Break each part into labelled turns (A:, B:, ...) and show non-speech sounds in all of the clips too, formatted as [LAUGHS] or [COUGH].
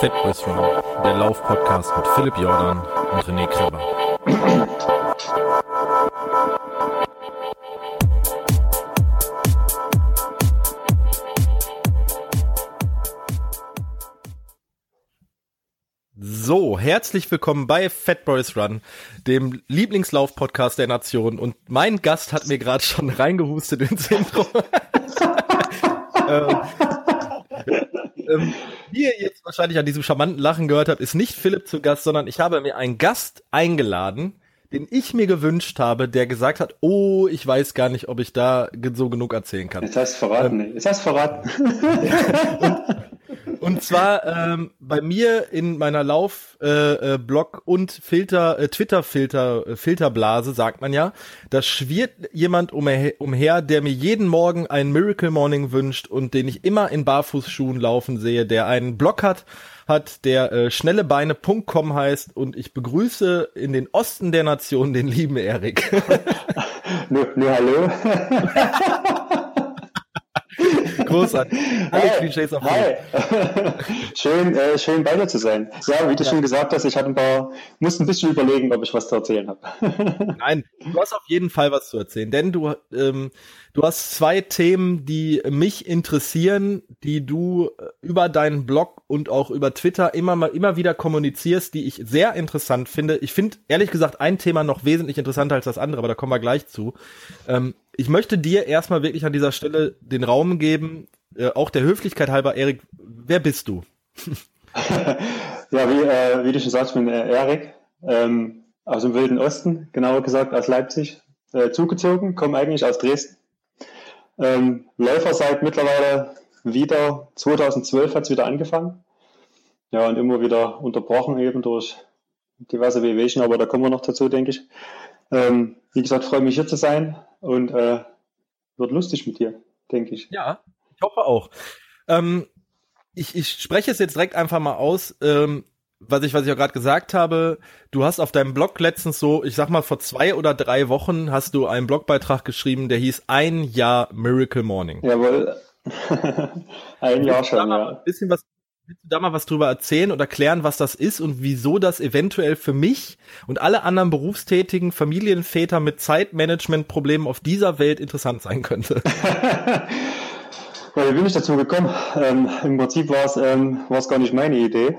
A: Fatboys Run, der Lauf-Podcast mit Philipp Jordan und René Kreber. So, herzlich willkommen bei Fat Boys Run, dem Lieblingslauf-Podcast der Nation. Und mein Gast hat mir gerade schon reingehustet ins Intro. ähm, ähm, wie ihr jetzt wahrscheinlich an diesem charmanten Lachen gehört habt, ist nicht Philipp zu Gast, sondern ich habe mir einen Gast eingeladen, den ich mir gewünscht habe, der gesagt hat, oh, ich weiß gar nicht, ob ich da so genug erzählen kann.
B: Jetzt hast du verraten, ähm, jetzt hast du verraten. [LAUGHS]
A: und, zwar ähm, bei mir in meiner Lauf-Blog äh, äh, und Filter, äh, Twitter-Filter, äh, Filterblase, sagt man ja, da schwirrt jemand umher, umher, der mir jeden Morgen einen Miracle Morning wünscht und den ich immer in Barfußschuhen laufen sehe, der einen Blog hat, hat, der äh, schnellebeine.com heißt und ich begrüße in den Osten der Nation den lieben Erik. [LAUGHS]
B: Nö, nö, hallo. [LAUGHS]
A: Großartig.
B: Alle Klischees auf Hi. [LAUGHS] schön, äh, schön bei dir zu sein. Ja, wie du ja. schon gesagt hast, ich hatte ein paar, musste ein bisschen überlegen, ob ich was zu erzählen habe. [LAUGHS]
A: Nein, du hast auf jeden Fall was zu erzählen, denn du, ähm, du hast zwei Themen, die mich interessieren, die du äh, über deinen Blog und auch über Twitter immer mal immer wieder kommunizierst, die ich sehr interessant finde. Ich finde ehrlich gesagt ein Thema noch wesentlich interessanter als das andere, aber da kommen wir gleich zu. Ähm, ich möchte dir erstmal wirklich an dieser Stelle den Raum geben, äh, auch der Höflichkeit halber, Erik, wer bist du? [LAUGHS]
B: ja, wie, äh, wie du schon sagst, ich bin äh, Erik, ähm, aus dem Wilden Osten, genauer gesagt aus Leipzig, äh, zugezogen, komme eigentlich aus Dresden. Ähm, Läufer seit mittlerweile wieder, 2012 hat es wieder angefangen. Ja, und immer wieder unterbrochen eben durch diverse Wehwehchen, aber da kommen wir noch dazu, denke ich. Ähm, wie gesagt, freue mich hier zu sein und äh, wird lustig mit dir, denke ich.
A: Ja, ich hoffe auch. Ähm, ich, ich spreche es jetzt direkt einfach mal aus. Ähm, was ich, was ich auch gerade gesagt habe, du hast auf deinem Blog letztens so, ich sag mal, vor zwei oder drei Wochen hast du einen Blogbeitrag geschrieben, der hieß Ein Jahr Miracle Morning.
B: Jawohl. [LAUGHS] ein Jahr schon, ja.
A: Ein bisschen was Willst du da mal was drüber erzählen oder erklären, was das ist und wieso das eventuell für mich und alle anderen berufstätigen Familienväter mit Zeitmanagement-Problemen auf dieser Welt interessant sein könnte? [LAUGHS]
B: wie bin ich dazu gekommen? Ähm, Im Prinzip war es ähm, gar nicht meine Idee.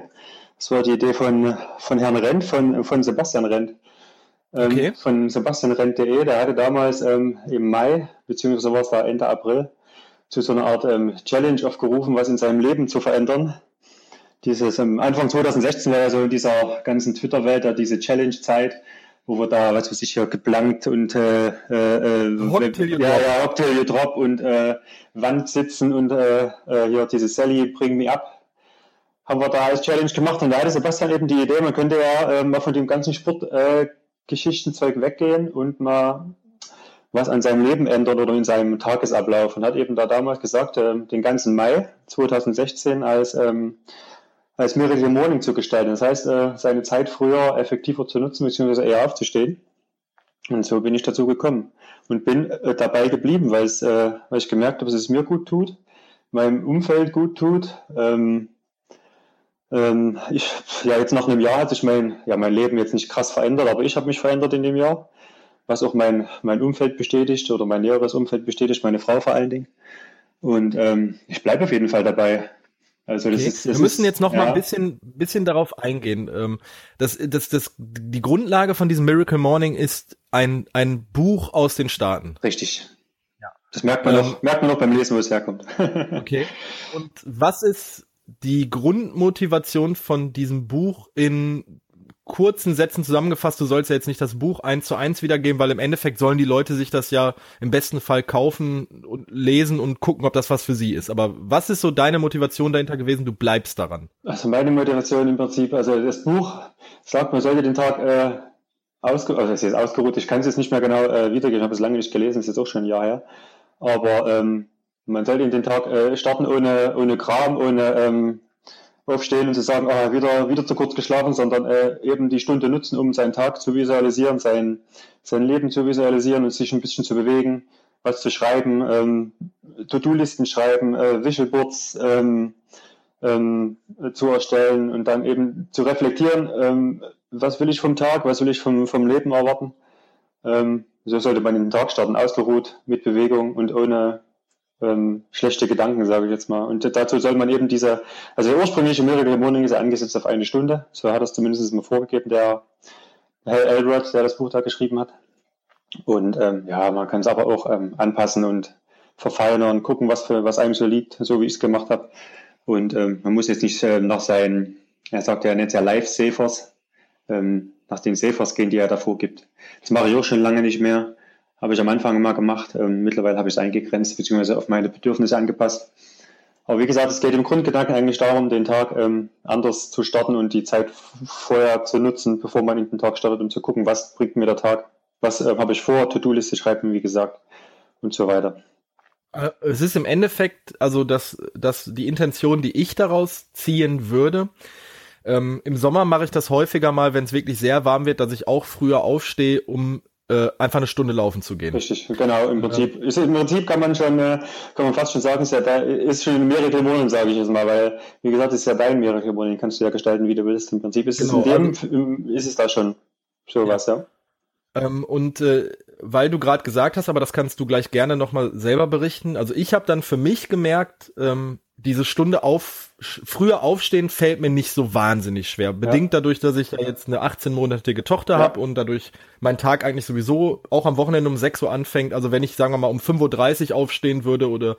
B: Es war die Idee von, von Herrn Rent, von, von Sebastian Rent. Ähm, okay. Von sebastianrent.de, der hatte damals ähm, im Mai, beziehungsweise war es da Ende April, zu so einer Art ähm, Challenge aufgerufen, was in seinem Leben zu verändern dieses ähm, Anfang 2016 war ja so in dieser ganzen Twitter-Welt ja diese Challenge-Zeit, wo wir da, was weiß ich, hier geplankt und äh, äh, ja, ja, Hot Till You Drop und äh, Wand sitzen und äh, äh, hier diese Sally Bring Me Up haben wir da als Challenge gemacht. Und da hatte Sebastian eben die Idee, man könnte ja äh, mal von dem ganzen Sportgeschichtenzeug äh, weggehen und mal was an seinem Leben ändern oder in seinem Tagesablauf. Und hat eben da damals gesagt, äh, den ganzen Mai 2016 als ähm, als Miracle Morning zu gestalten. Das heißt, äh, seine Zeit früher effektiver zu nutzen, beziehungsweise eher aufzustehen. Und so bin ich dazu gekommen und bin äh, dabei geblieben, weil, äh, weil ich gemerkt habe, dass es mir gut tut, meinem Umfeld gut tut. Ähm, ähm, ich, ja, jetzt nach einem Jahr hat sich mein, ja, mein Leben jetzt nicht krass verändert, aber ich habe mich verändert in dem Jahr, was auch mein, mein Umfeld bestätigt oder mein näheres Umfeld bestätigt, meine Frau vor allen Dingen. Und ähm, ich bleibe auf jeden Fall dabei.
A: Also das okay. ist, das Wir müssen jetzt noch ja. mal ein bisschen, bisschen darauf eingehen. Ähm, das, das, das, die Grundlage von diesem Miracle Morning ist ein, ein Buch aus den Staaten.
B: Richtig. Ja. Das merkt man ähm, noch, merkt man noch beim Lesen, wo es herkommt. [LAUGHS]
A: okay. Und was ist die Grundmotivation von diesem Buch in kurzen Sätzen zusammengefasst, du sollst ja jetzt nicht das Buch eins zu eins wiedergeben, weil im Endeffekt sollen die Leute sich das ja im besten Fall kaufen und lesen und gucken, ob das was für sie ist. Aber was ist so deine Motivation dahinter gewesen? Du bleibst daran.
B: Also meine Motivation im Prinzip, also das Buch sagt, man sollte den Tag äh, ausge also es ist ausgeruht, ich kann es jetzt nicht mehr genau äh, wiedergeben, ich habe es lange nicht gelesen, ist jetzt auch schon ein Jahr her. Aber ähm, man sollte den Tag äh, starten ohne, ohne Kram, ohne ähm, aufstehen und zu sagen, ah, wieder, wieder zu kurz geschlafen, sondern äh, eben die Stunde nutzen, um seinen Tag zu visualisieren, sein, sein Leben zu visualisieren und sich ein bisschen zu bewegen, was zu schreiben, ähm, To-Do-Listen schreiben, äh, Visual Boards, ähm, ähm, zu erstellen und dann eben zu reflektieren, ähm, was will ich vom Tag, was will ich vom, vom Leben erwarten. Ähm, so sollte man den Tag starten, ausgeruht, mit Bewegung und ohne ähm, schlechte Gedanken, sage ich jetzt mal. Und dazu soll man eben diese, also der ursprüngliche Miracle Morning ist angesetzt auf eine Stunde, so hat es zumindest mal vorgegeben, der Herr Elrod, der das Buch da geschrieben hat. Und ähm, ja, man kann es aber auch ähm, anpassen und verfeinern, gucken, was für was einem so liegt, so wie ich es gemacht habe. Und ähm, man muss jetzt nicht äh, nach seinen, er sagt ja, nennt ja Life-Safers, ähm, nach den Safers gehen, die er davor gibt. Das mache ich auch schon lange nicht mehr. Habe ich am Anfang immer gemacht. Ähm, mittlerweile habe ich es eingegrenzt, beziehungsweise auf meine Bedürfnisse angepasst. Aber wie gesagt, es geht im Grundgedanken eigentlich darum, den Tag ähm, anders zu starten und die Zeit vorher zu nutzen, bevor man in den Tag startet, um zu gucken, was bringt mir der Tag, was äh, habe ich vor, To-Do-Liste schreiben, wie gesagt, und so weiter.
A: Äh, es ist im Endeffekt, also das, das die Intention, die ich daraus ziehen würde. Ähm, Im Sommer mache ich das häufiger mal, wenn es wirklich sehr warm wird, dass ich auch früher aufstehe, um äh, einfach eine Stunde laufen zu gehen.
B: Richtig, genau. Im Prinzip, ja. ist, im Prinzip kann man schon, äh, kann man fast schon sagen, ist ja da, ist schon ein Miracle sage ich jetzt mal, weil wie gesagt, ist ja dein Miracle Morning, kannst du ja gestalten, wie du willst. Im Prinzip ist genau, es in dem, also, ist es da schon sowas, ja. ja.
A: Ähm, und äh, weil du gerade gesagt hast, aber das kannst du gleich gerne nochmal selber berichten. Also ich habe dann für mich gemerkt, ähm, diese Stunde auf früher aufstehen fällt mir nicht so wahnsinnig schwer. Bedingt ja. dadurch, dass ich ja jetzt eine 18-monatige Tochter ja. habe und dadurch mein Tag eigentlich sowieso auch am Wochenende um 6 Uhr anfängt. Also wenn ich, sagen wir mal, um 5.30 Uhr aufstehen würde oder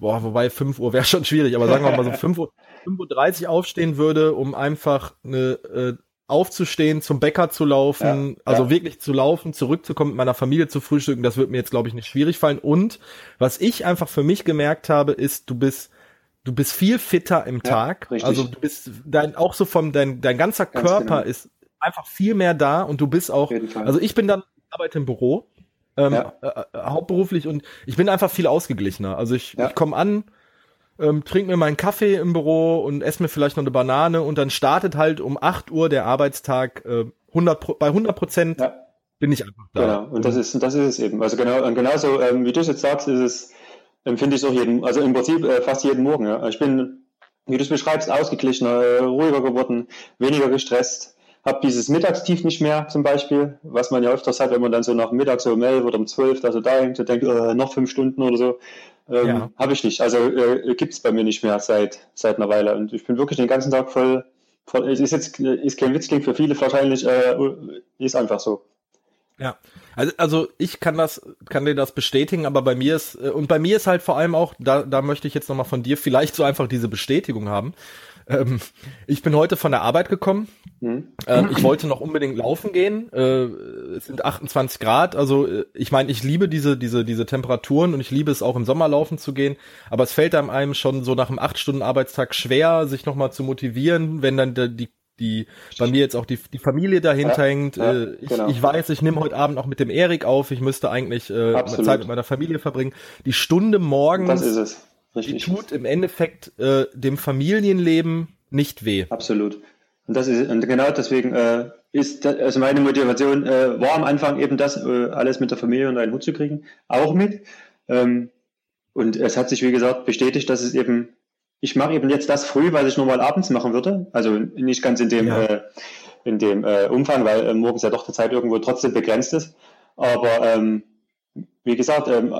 A: boah, wobei 5 Uhr wäre [LAUGHS] schon schwierig, aber sagen wir mal so 5 Uhr, 5.30 Uhr aufstehen würde, um einfach eine äh, aufzustehen, zum Bäcker zu laufen, ja, also ja. wirklich zu laufen, zurückzukommen, mit meiner Familie zu frühstücken, das wird mir jetzt, glaube ich, nicht schwierig fallen. Und was ich einfach für mich gemerkt habe, ist, du bist, du bist viel fitter im ja, Tag. Richtig. Also du bist dein, auch so vom, dein, dein ganzer Ganz Körper genau. ist einfach viel mehr da und du bist auch, also ich bin dann, arbeite im Büro, ähm, äh, äh, hauptberuflich und ich bin einfach viel ausgeglichener. Also ich, ich komme an, ähm, trinke mir meinen Kaffee im Büro und esse mir vielleicht noch eine Banane und dann startet halt um 8 Uhr der Arbeitstag äh, 100 bei 100 Prozent ja. bin ich einfach
B: da. Genau, und das ist, das ist es eben. Also genau, und genauso, ähm, wie du es jetzt sagst, ist es, empfinde ich es auch jeden, also im Prinzip äh, fast jeden Morgen. Ja. Ich bin, wie du es beschreibst, ausgeglichener, äh, ruhiger geworden, weniger gestresst habe dieses Mittagstief nicht mehr zum Beispiel, was man ja öfters hat, wenn man dann so nach Mittag so um elf oder um zwölf da so da hängt und denkt, äh, noch fünf Stunden oder so. Ähm, ja. Habe ich nicht. Also äh, gibt es bei mir nicht mehr seit, seit einer Weile. Und ich bin wirklich den ganzen Tag voll, voll es ist jetzt ist kein Witz, klingt für viele wahrscheinlich, äh, ist einfach so.
A: Ja, also, also ich kann das, kann dir das bestätigen, aber bei mir ist, äh, und bei mir ist halt vor allem auch, da, da möchte ich jetzt nochmal von dir vielleicht so einfach diese Bestätigung haben. Ähm, ich bin heute von der Arbeit gekommen. Mhm. Ähm, ich wollte noch unbedingt laufen gehen. Äh, es sind 28 Grad. Also äh, ich meine, ich liebe diese diese diese Temperaturen und ich liebe es auch im Sommer laufen zu gehen. Aber es fällt einem schon so nach einem acht Stunden Arbeitstag schwer, sich nochmal zu motivieren, wenn dann die die bei mir jetzt auch die, die Familie dahinter ja, hängt. Ja, äh, ich, genau. ich weiß, ich nehme heute Abend auch mit dem Erik auf. Ich müsste eigentlich äh, Zeit mit meiner Familie verbringen. Die Stunde morgens. Die tut im Endeffekt äh, dem Familienleben nicht weh.
B: Absolut. Und das ist und genau deswegen äh, ist das, also meine Motivation äh, war am Anfang eben das äh, alles mit der Familie unter einen Hut zu kriegen, auch mit. Ähm, und es hat sich wie gesagt bestätigt, dass es eben ich mache eben jetzt das früh, was ich normal abends machen würde. Also nicht ganz in dem ja. äh, in dem äh, Umfang, weil äh, morgens ja doch die Zeit irgendwo trotzdem begrenzt ist. Aber ähm, wie gesagt, ähm,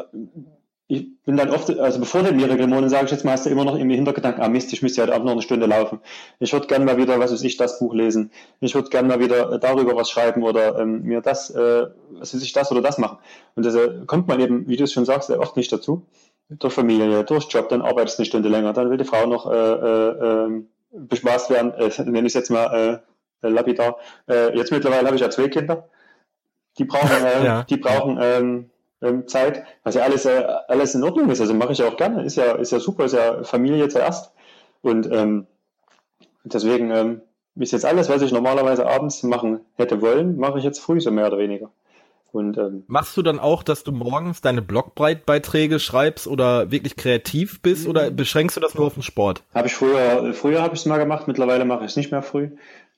B: ich bin dann oft, also bevor den Miracle sage ich jetzt mal, hast du immer noch im Hintergedanken, ah Mist, ich müsste ja auch noch eine Stunde laufen. Ich würde gerne mal wieder, was weiß ich, das Buch lesen. Ich würde gerne mal wieder darüber was schreiben oder ähm, mir das, äh, was weiß ich, das oder das machen. Und das äh, kommt man eben, wie du es schon sagst, oft nicht dazu. Durch Familie, durch Job, dann arbeitest du eine Stunde länger, dann will die Frau noch äh, äh, ähm, bespaßt werden, äh, nenne ich es jetzt mal äh, lapidar. Äh, jetzt mittlerweile habe ich ja zwei Kinder. Die brauchen, [LAUGHS] äh, ja. die brauchen ähm, ähm, Zeit, was ja alles, äh, alles in Ordnung ist. Also mache ich ja auch gerne. Ist ja, ist ja super, ist ja Familie zuerst. Und ähm, deswegen ähm, ist jetzt alles, was ich normalerweise abends machen hätte wollen, mache ich jetzt früh, so mehr oder weniger.
A: Und, ähm, Machst du dann auch, dass du morgens deine Blogbreitbeiträge schreibst oder wirklich kreativ bist oder beschränkst du das nur auf den Sport?
B: Habe ich früher, früher habe ich es mal gemacht, mittlerweile mache ich es nicht mehr früh.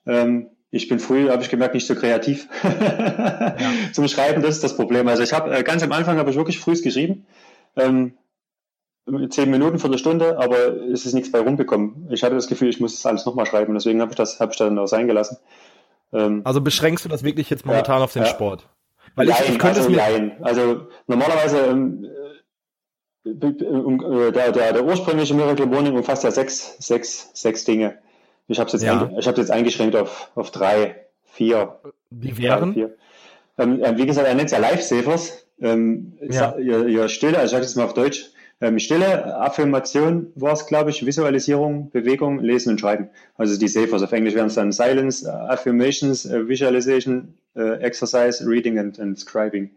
B: Ähm, ich bin früh, habe ich gemerkt, nicht so kreativ [LAUGHS] ja. zum Schreiben. Das ist das Problem. Also ich habe äh, ganz am Anfang habe ich wirklich früh geschrieben. Ähm, zehn Minuten, Viertelstunde, aber es ist nichts bei rumgekommen. Ich hatte das Gefühl, ich muss das alles nochmal schreiben, deswegen habe ich das, habe ich dann auch sein gelassen.
A: Ähm, also beschrängst du das wirklich jetzt momentan ja, auf den ja. Sport?
B: Weil nein, ich, ich könnte also, es mir nein. Also normalerweise ähm, äh, äh, der, der, der ursprüngliche Miracle Morning umfasst ja sechs, sechs, sechs Dinge. Ich habe es jetzt, ja. ich hab jetzt eingeschränkt auf, auf drei, vier.
A: Wie wären? Drei, vier.
B: Ähm, äh, wie gesagt, er nennt es ja Lifesavers. Ähm, ja. ihr, ihr Stille, also ich sage jetzt mal auf Deutsch, ähm, Stille, Affirmation war es, glaube ich, Visualisierung, Bewegung, Lesen und Schreiben. Also die Savers. Auf Englisch wären es dann Silence, Affirmations, Visualization, Exercise, Reading and, and Scribing.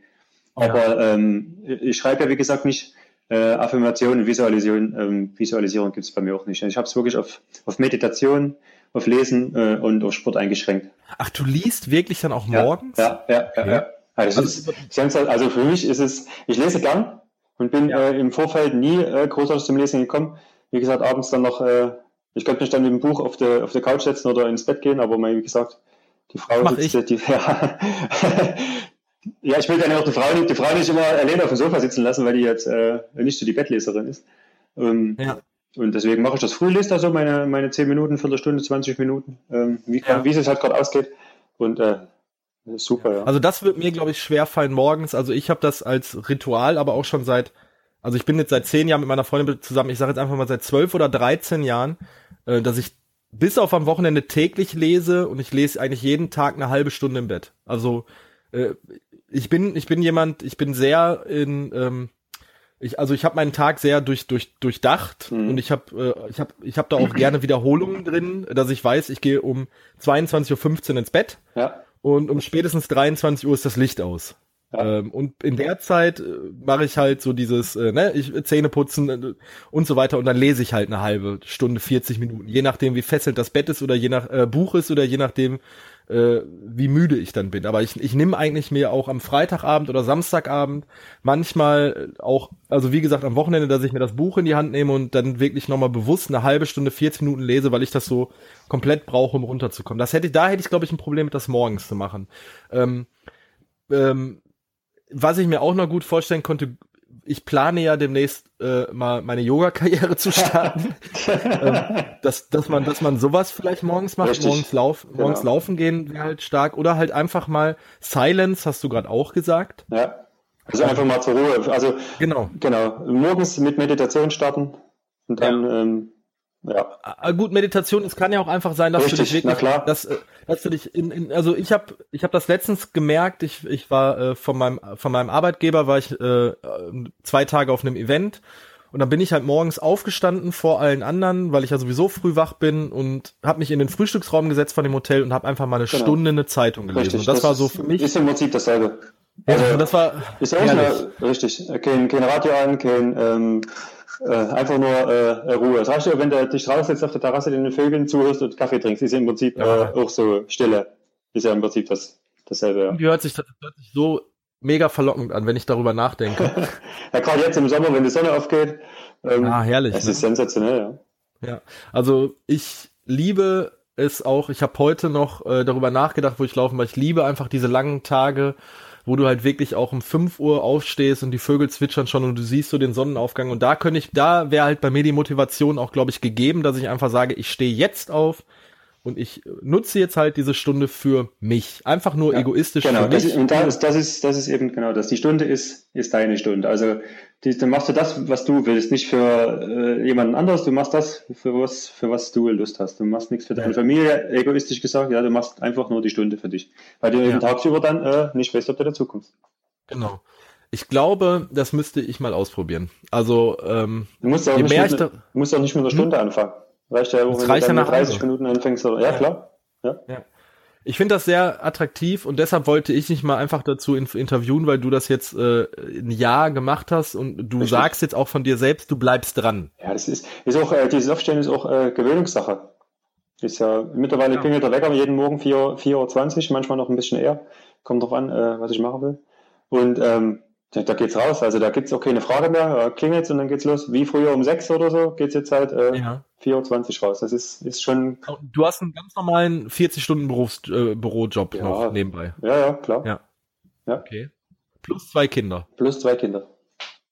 B: Aber ja. ähm, ich schreibe ja, wie gesagt, nicht äh, Affirmation, Visualisierung, ähm, Visualisierung gibt es bei mir auch nicht. Ich habe es wirklich auf, auf Meditation, auf Lesen äh, und auf Sport eingeschränkt.
A: Ach, du liest wirklich dann auch morgens?
B: Ja, ja, ja. ja, ja. Also, also, ist, also, für mich ist es, ich lese gern und bin ja. äh, im Vorfeld nie äh, großartig zum Lesen gekommen. Wie gesagt, abends dann noch, äh, ich könnte mich dann mit dem Buch auf der auf der Couch setzen oder ins Bett gehen, aber wie gesagt, die Frau
A: Mach sitzt, ich.
B: die, [LAUGHS] ja, ja, ich will dann auch die Frau, die Frau nicht immer alleine auf dem Sofa sitzen lassen, weil die jetzt äh, nicht so die Bettleserin ist. Ähm, ja. Und deswegen mache ich das früh, lese da so meine, meine 10 Minuten, Viertelstunde, 20 Minuten, ähm, wie, ja. wie es halt gerade ausgeht. Und äh, super, ja.
A: Also das wird mir, glaube ich, schwer fallen morgens. Also ich habe das als Ritual, aber auch schon seit, also ich bin jetzt seit zehn Jahren mit meiner Freundin zusammen, ich sage jetzt einfach mal seit zwölf oder dreizehn Jahren, äh, dass ich bis auf am Wochenende täglich lese und ich lese eigentlich jeden Tag eine halbe Stunde im Bett. Also äh, ich bin, ich bin jemand, ich bin sehr in, ähm, ich, also ich habe meinen Tag sehr durch, durch, durchdacht mhm. und ich habe äh, ich hab, ich hab da auch [CLEARS THROAT] gerne Wiederholungen drin, dass ich weiß, ich gehe um 22.15 Uhr ins Bett ja. Und um spätestens 23 Uhr ist das Licht aus. Ähm, und in der Zeit äh, mache ich halt so dieses, äh, ne, ich Zähne putzen äh, und so weiter und dann lese ich halt eine halbe Stunde, 40 Minuten, je nachdem wie fesselt das Bett ist oder je nach äh, Buch ist oder je nachdem äh, wie müde ich dann bin. Aber ich, ich nehme eigentlich mir auch am Freitagabend oder Samstagabend manchmal auch, also wie gesagt am Wochenende, dass ich mir das Buch in die Hand nehme und dann wirklich nochmal bewusst eine halbe Stunde, 40 Minuten lese, weil ich das so komplett brauche, um runterzukommen. Das hätte, da hätte ich glaube ich ein Problem mit das morgens zu machen. Ähm, ähm, was ich mir auch noch gut vorstellen konnte, ich plane ja demnächst äh, mal meine Yoga-Karriere zu starten. [LAUGHS] ähm, dass, dass man, dass man sowas vielleicht morgens macht, Richtig. morgens, lauf, morgens genau. laufen gehen wäre halt stark. Oder halt einfach mal Silence, hast du gerade auch gesagt.
B: Ja. Also einfach mal zur Ruhe. Also genau. Genau. Morgens mit Meditation starten und dann ja. ähm, ja.
A: Ah, gut, Meditation, es kann ja auch einfach sein, dass Richtig, du dich wirklich, na klar. Dass, äh, dass du dich in, in also ich habe ich hab das letztens gemerkt, ich, ich war äh, von meinem von meinem Arbeitgeber war ich äh, zwei Tage auf einem Event und dann bin ich halt morgens aufgestanden vor allen anderen, weil ich ja sowieso früh wach bin und habe mich in den Frühstücksraum gesetzt von dem Hotel und habe einfach mal eine genau. Stunde eine Zeitung gelesen. Richtig,
B: und das,
A: das, war so für mich.
B: Ist im Prinzip dasselbe.
A: Also, ja, das war
B: ist auch eine, richtig. Kein, kein Radio an, kein ähm, äh, einfach nur äh, Ruhe. Es reicht ja, wenn du dich raussetzt auf der Terrasse, den Vögeln zuhörst und Kaffee trinkst, ist ja im Prinzip ja. äh, auch so Stille. Ist ja im Prinzip das, dasselbe. Ja.
A: Die hört sich, das hört sich so mega verlockend an, wenn ich darüber nachdenke. [LAUGHS]
B: ja, gerade jetzt im Sommer, wenn die Sonne aufgeht.
A: Ähm, ah, herrlich.
B: Es ne? ist sensationell, ja.
A: Ja, also ich liebe es auch, ich habe heute noch äh, darüber nachgedacht, wo ich laufen, weil ich liebe einfach diese langen Tage, wo du halt wirklich auch um 5 Uhr aufstehst und die Vögel zwitschern schon und du siehst so den Sonnenaufgang. Und da könnte ich, da wäre halt bei mir die Motivation auch, glaube ich, gegeben, dass ich einfach sage, ich stehe jetzt auf, und ich nutze jetzt halt diese Stunde für mich. Einfach nur ja, egoistisch
B: genau,
A: für mich.
B: Genau, und das, das, ist, das ist eben genau das. Die Stunde ist, ist deine Stunde. Also dann machst du das, was du willst, nicht für äh, jemanden anderes. Du machst das, für was, für was du Lust hast. Du machst nichts für deine. Familie, egoistisch gesagt. Ja, du machst einfach nur die Stunde für dich. Weil du ja. eben tagsüber dann äh, nicht weißt, ob du dazu kommst.
A: Genau. Ich glaube, das müsste ich mal ausprobieren. Also, ähm,
B: du musst auch, nicht mit, da, du musst auch nicht mit einer hm? Stunde hm? anfangen. Reicht ja,
A: wenn reicht du
B: dann 30 also. Minuten anfängst. Oder, ja, ja, klar. Ja.
A: ja. Ich finde das sehr attraktiv und deshalb wollte ich dich mal einfach dazu interviewen, weil du das jetzt äh, ein Jahr gemacht hast und du Richtig. sagst jetzt auch von dir selbst, du bleibst dran.
B: Ja, das ist, ist auch, äh, dieses Aufstehen ist auch äh, Gewöhnungssache. Ist ja, mittlerweile ja. klingelt der Wecker jeden Morgen 4.20 Uhr, manchmal noch ein bisschen eher. Kommt drauf an, äh, was ich machen will. Und ähm, da, geht's raus. Also da gibt's auch keine Frage mehr. Äh, klingelt's und dann geht's los. Wie früher um sechs oder so geht's jetzt halt äh, ja. 24 raus. Das ist, ist schon.
A: Du hast einen ganz normalen 40 Stunden Berufs äh, Bürojob ja. noch nebenbei.
B: Ja, ja, klar.
A: Ja. ja. Okay. Plus zwei Kinder.
B: Plus zwei Kinder.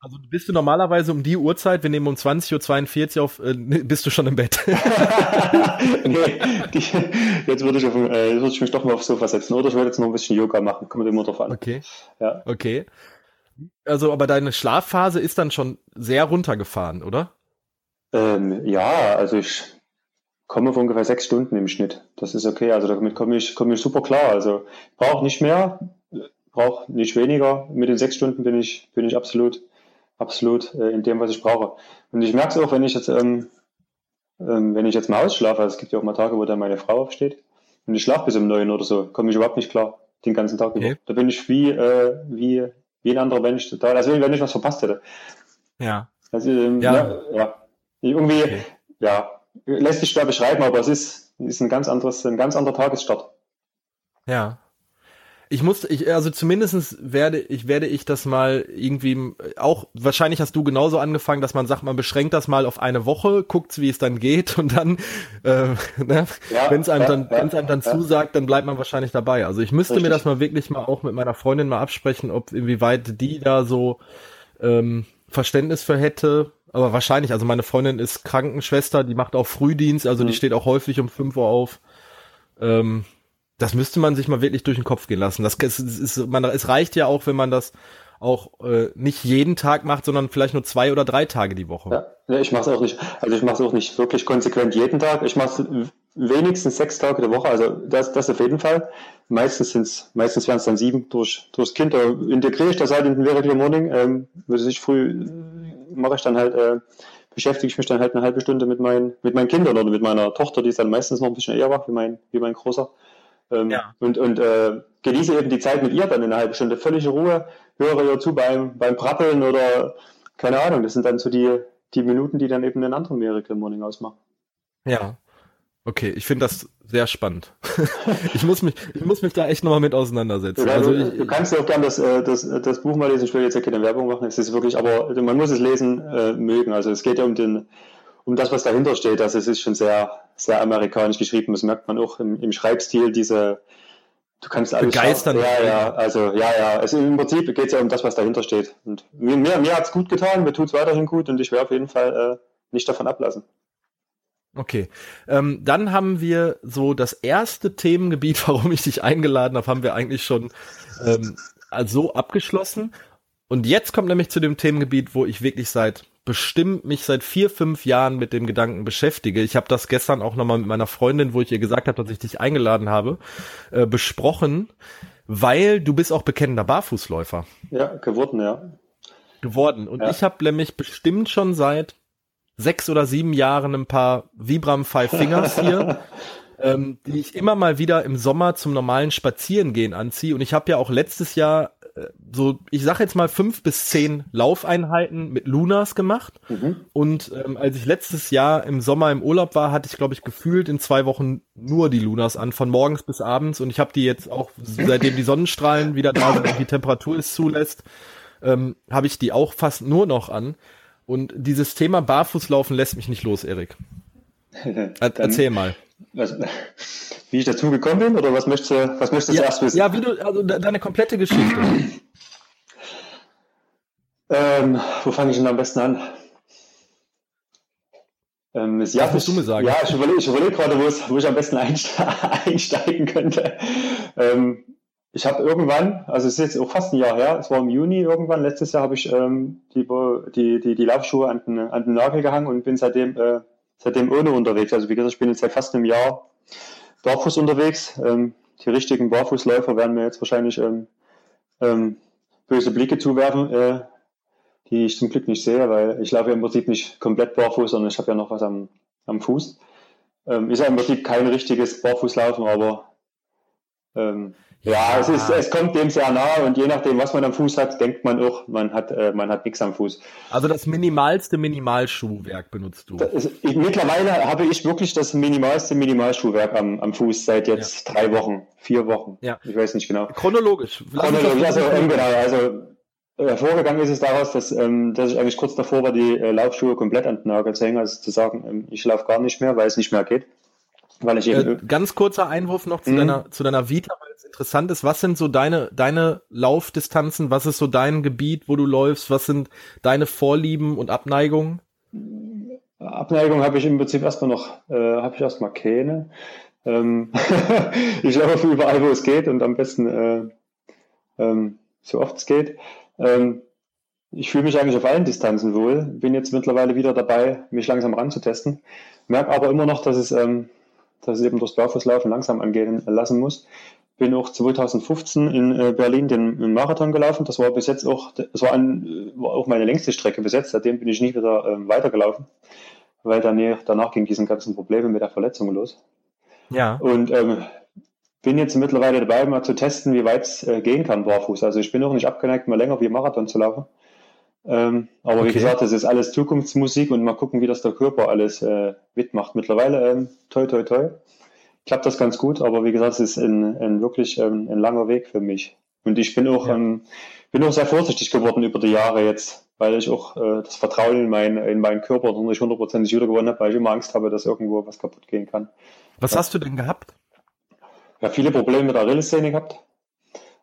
A: Also bist du normalerweise um die Uhrzeit, wir nehmen um 20.42 Uhr auf, äh, bist du schon im Bett? [LAUGHS]
B: nee, die, jetzt würde ich, auf, äh, würde ich mich doch mal aufs Sofa setzen oder ich würde jetzt noch ein bisschen Yoga machen, kommt immer drauf an.
A: Okay. Ja. Okay. Also, aber deine Schlafphase ist dann schon sehr runtergefahren, oder?
B: Ähm, ja, also ich komme auf ungefähr sechs Stunden im Schnitt. Das ist okay. Also damit komme ich, komme ich super klar. Also brauche nicht mehr, brauche nicht weniger. Mit den sechs Stunden bin ich, bin ich absolut, absolut äh, in dem, was ich brauche. Und ich merke es auch, wenn ich jetzt, ähm, ähm, wenn ich jetzt mal ausschlafe. Also es gibt ja auch mal Tage, wo dann meine Frau aufsteht und ich schlafe bis um neun oder so, komme ich überhaupt nicht klar den ganzen Tag okay. Da bin ich wie, äh, wie, wie ein anderer Mensch total. Also wenn ich was verpasst hätte.
A: Ja.
B: Also, ähm, ja. ja. ja. Irgendwie, okay. ja, lässt sich schwer beschreiben, aber es ist, ist ein ganz anderes, ein ganz anderer Tagesstart.
A: Ja. Ich muss, ich, also zumindestens werde ich, werde ich das mal irgendwie auch, wahrscheinlich hast du genauso angefangen, dass man sagt, man beschränkt das mal auf eine Woche, guckt, wie es dann geht und dann, äh, ne, ja, wenn es einem ja, dann, ja, wenn es einem dann zusagt, dann bleibt man wahrscheinlich dabei. Also ich müsste Richtig. mir das mal wirklich mal auch mit meiner Freundin mal absprechen, ob inwieweit die da so ähm, Verständnis für hätte, aber wahrscheinlich, also meine Freundin ist Krankenschwester, die macht auch Frühdienst, also mhm. die steht auch häufig um 5 Uhr auf. Ähm, das müsste man sich mal wirklich durch den Kopf gehen lassen. Das ist, ist, man, es reicht ja auch, wenn man das auch äh, nicht jeden Tag macht, sondern vielleicht nur zwei oder drei Tage die Woche.
B: Ja, ich mache es auch nicht. Also ich mache es auch nicht wirklich konsequent jeden Tag. Ich mache es wenigstens sechs Tage die Woche. Also das, das auf jeden Fall. Meistens sind's, meistens wären es dann sieben durch durchs Kind. Da integriere ich das halt in den Miracle Morning. Ähm, würde sich früh mache ich dann halt, äh, beschäftige ich mich dann halt eine halbe Stunde mit meinen, mit meinen Kindern oder mit meiner Tochter, die ist dann meistens noch ein bisschen eher wach, wie mein, wie mein Großer. Ähm, ja. Und, und äh, genieße eben die Zeit mit ihr dann in einer halben Stunde. Völlige Ruhe, höre ihr zu beim, beim Prappeln oder keine Ahnung. Das sind dann so die, die Minuten, die dann eben den anderen Miracle Morning ausmachen.
A: Ja. Okay, ich finde das sehr spannend. [LAUGHS] ich muss mich, ich muss mich da echt nochmal mit auseinandersetzen.
B: Ja, also du, ich, du, kannst ja auch gerne das, äh, das, das Buch mal lesen. Ich will jetzt ja keine Werbung machen. Es ist wirklich, aber man muss es lesen äh, mögen. Also es geht ja um den, um das, was dahinter steht. Also es ist schon sehr, sehr amerikanisch geschrieben. Das merkt man auch im, im Schreibstil. Diese, du kannst alles
A: begeistern.
B: Ja, ja, also ja, ja. Es, Im Prinzip geht es ja um das, was dahinter steht. Und mir, mir, hat es gut getan. Mir tut es weiterhin gut und ich werde auf jeden Fall äh, nicht davon ablassen.
A: Okay. Ähm, dann haben wir so das erste Themengebiet, [LAUGHS] warum ich dich eingeladen habe, haben wir eigentlich schon ähm, also abgeschlossen. Und jetzt kommt nämlich zu dem Themengebiet, wo ich wirklich seit bestimmt mich seit vier, fünf Jahren mit dem Gedanken beschäftige. Ich habe das gestern auch nochmal mit meiner Freundin, wo ich ihr gesagt habe, dass ich dich eingeladen habe, äh, besprochen, weil du bist auch bekennender Barfußläufer.
B: Ja, geworden, ja.
A: Geworden. Und ja. ich habe nämlich bestimmt schon seit sechs oder sieben Jahren ein paar Vibram Five Fingers hier, [LAUGHS] ähm, die ich immer mal wieder im Sommer zum normalen Spazierengehen anziehe. Und ich habe ja auch letztes Jahr so, ich sage jetzt mal fünf bis zehn Laufeinheiten mit Lunas gemacht. Mhm. Und ähm, als ich letztes Jahr im Sommer im Urlaub war, hatte ich, glaube ich, gefühlt in zwei Wochen nur die Lunas an, von morgens bis abends. Und ich habe die jetzt auch, seitdem die Sonnenstrahlen wieder da sind und die Temperatur es zulässt, ähm, habe ich die auch fast nur noch an. Und dieses Thema Barfußlaufen lässt mich nicht los, Erik. [LAUGHS] Erzähl mal.
B: Was, [LAUGHS] wie ich dazu gekommen bin oder was möchtest du, was möchtest du
A: ja,
B: erst wissen?
A: Ja, wie du, also deine komplette Geschichte. [CLEARS THROAT]
B: ähm, wo fange ich denn am besten an?
A: Ähm, das ja, musst du mir sagen.
B: Ja, ich überlege überleg gerade, wo ich am besten [LAUGHS] einsteigen könnte. Ähm, ich habe irgendwann, also es ist jetzt auch fast ein Jahr her, es war im Juni irgendwann, letztes Jahr habe ich ähm, die, die, die, die Laufschuhe an den, an den Nagel gehangen und bin seitdem, äh, seitdem ohne unterwegs. Also wie gesagt, ich bin jetzt seit fast einem Jahr barfuß unterwegs. Ähm, die richtigen Barfußläufer werden mir jetzt wahrscheinlich ähm, ähm, böse Blicke zuwerfen, äh, die ich zum Glück nicht sehe, weil ich laufe ja im Prinzip nicht komplett barfuß, sondern ich habe ja noch was am, am Fuß. Ähm, ist ja im Prinzip kein richtiges Barfußlaufen, aber ähm, ja, es, ist, es kommt dem sehr nahe und je nachdem, was man am Fuß hat, denkt man auch, man hat, äh, man hat nichts am Fuß.
A: Also das minimalste Minimalschuhwerk benutzt du?
B: Ist, ich, mittlerweile habe ich wirklich das minimalste Minimalschuhwerk am, am Fuß seit jetzt ja. drei Wochen, vier Wochen.
A: Ja.
B: Ich weiß nicht genau.
A: Chronologisch.
B: Chronologisch, also, ähm, genau. Also äh, vorgegangen ist es daraus, dass, ähm, dass ich eigentlich kurz davor war, die äh, Laufschuhe komplett an den Nagel zu hängen, also zu sagen, ähm, ich laufe gar nicht mehr, weil es nicht mehr geht.
A: Weil ich eben äh, ganz kurzer Einwurf noch zu mhm. deiner zu deiner Vita, weil es interessant ist. Was sind so deine deine Laufdistanzen? Was ist so dein Gebiet, wo du läufst? Was sind deine Vorlieben und Abneigungen?
B: Abneigung habe ich im Prinzip erstmal noch, äh, habe ich erstmal keine. Ähm, [LAUGHS] ich laufe überall, wo es geht und am besten äh, ähm, so oft es geht. Ähm, ich fühle mich eigentlich auf allen Distanzen wohl. Bin jetzt mittlerweile wieder dabei, mich langsam ranzutesten. Merke aber immer noch, dass es, ähm, dass es eben durchs Barfußlaufen langsam angehen lassen muss. Bin auch 2015 in äh, Berlin den, Marathon gelaufen. Das war bis jetzt auch, das war, ein, war auch meine längste Strecke bis jetzt. Seitdem bin ich nie wieder ähm, weitergelaufen, weil danach, danach ging diesen ganzen Probleme mit der Verletzung los. Ja. Und ähm, bin jetzt mittlerweile dabei, mal zu testen, wie weit es äh, gehen kann barfuß. Also ich bin auch nicht abgeneigt, mal länger wie Marathon zu laufen. Ähm, aber okay. wie gesagt, das ist alles Zukunftsmusik und mal gucken, wie das der Körper alles äh, mitmacht. Mittlerweile, ähm, toi, toi, toi, klappt das ganz gut, aber wie gesagt, es ist ein, ein wirklich ähm, ein langer Weg für mich. Und ich bin auch, ja. ähm, bin auch sehr vorsichtig geworden über die Jahre jetzt, weil ich auch äh, das Vertrauen in, mein, in meinen Körper noch nicht hundertprozentig wieder gewonnen habe, weil ich immer Angst habe, dass irgendwo was kaputt gehen kann.
A: Was ja. hast du denn gehabt?
B: Ja, viele Probleme mit der Achillessehne gehabt.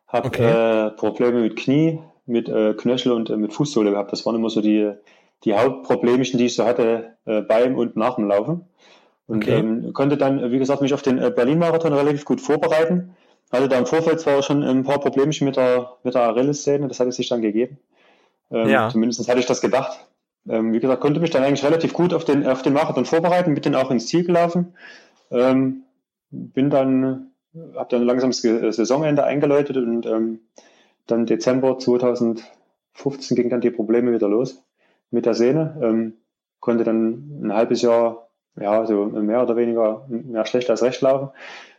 B: Habe okay. äh, Probleme mit Knie, mit äh, Knöchel und äh, mit Fußsohle gehabt. Das waren immer so die, die Hauptproblemchen, die ich so hatte äh, beim und nach dem Laufen. Und okay. ähm, konnte dann, wie gesagt, mich auf den äh, Berlin-Marathon relativ gut vorbereiten. Hatte da im Vorfeld zwar schon ein paar Problemchen mit der, mit der Achillessehne, das hatte sich dann gegeben. Ähm, ja. Zumindest hatte ich das gedacht. Ähm, wie gesagt, konnte mich dann eigentlich relativ gut auf den, auf den Marathon vorbereiten, bin dann auch ins Ziel gelaufen. Ähm, bin dann habe dann langsam das Saisonende eingeläutet und ähm, dann Dezember 2015 ging dann die Probleme wieder los mit der Sehne. Ähm, konnte dann ein halbes Jahr, ja, so mehr oder weniger mehr schlecht als recht laufen.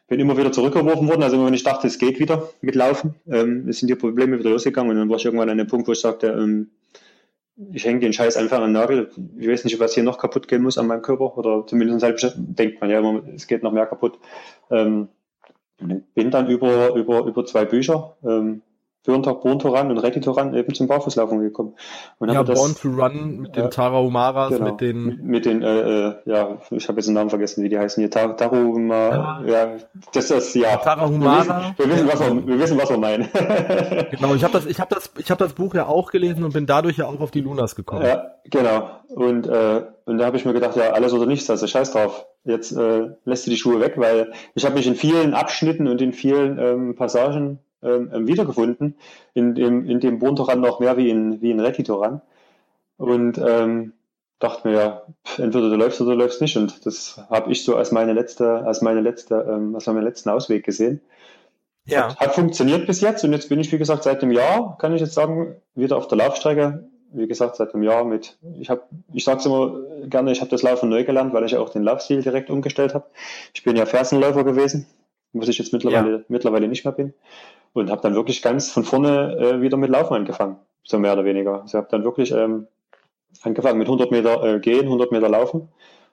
B: Bin immer wieder zurückgeworfen worden, also wenn ich dachte, es geht wieder mit Laufen, ähm, sind die Probleme wieder losgegangen und dann war ich irgendwann an dem Punkt, wo ich sagte, ähm, ich hänge den Scheiß einfach an den Nagel. Ich weiß nicht, was hier noch kaputt gehen muss an meinem Körper oder zumindest halt denkt man ja immer, es geht noch mehr kaputt. Ähm, bin dann über, über, über zwei Bücher, ähm, Burn Born to Run und Ready to Run eben zum Barfußlaufen gekommen.
A: Und ja, das, Born to Run mit den äh, Tarahumaras, genau, mit den...
B: Mit, mit den, äh, äh, ja, ich habe jetzt den Namen vergessen, wie die heißen hier. Tar Tarahuma, ja. ja, das ist, ja.
A: Tarahumara.
B: Wir wissen, wir wissen, was wir, wir wissen, was wir meinen. [LAUGHS]
A: genau, ich habe das, ich habe das, ich habe das Buch ja auch gelesen und bin dadurch ja auch auf die Lunas gekommen.
B: Ja, genau. Und, äh, und da habe ich mir gedacht, ja, alles oder nichts, also scheiß drauf. Jetzt äh, lässt du die Schuhe weg, weil ich habe mich in vielen Abschnitten und in vielen ähm, Passagen ähm, ähm, wiedergefunden. In dem, in dem Bontoran noch mehr wie in, wie in Retitoran. Und ähm, dachte mir, ja, entweder du läufst oder du läufst nicht. Und das habe ich so als meine letzte, als meine letzte, ähm, als meinen letzten Ausweg gesehen. Ja. Hat, hat funktioniert bis jetzt und jetzt bin ich, wie gesagt, seit einem Jahr, kann ich jetzt sagen, wieder auf der Laufstrecke. Wie gesagt, seit einem Jahr mit, ich habe, ich sage es immer gerne, ich habe das Laufen neu gelernt, weil ich auch den Laufstil direkt umgestellt habe. Ich bin ja Fersenläufer gewesen, was ich jetzt mittlerweile, ja. mittlerweile nicht mehr bin und habe dann wirklich ganz von vorne äh, wieder mit Laufen angefangen, so mehr oder weniger. Also habe dann wirklich ähm, angefangen mit 100 Meter äh, gehen, 100 Meter laufen,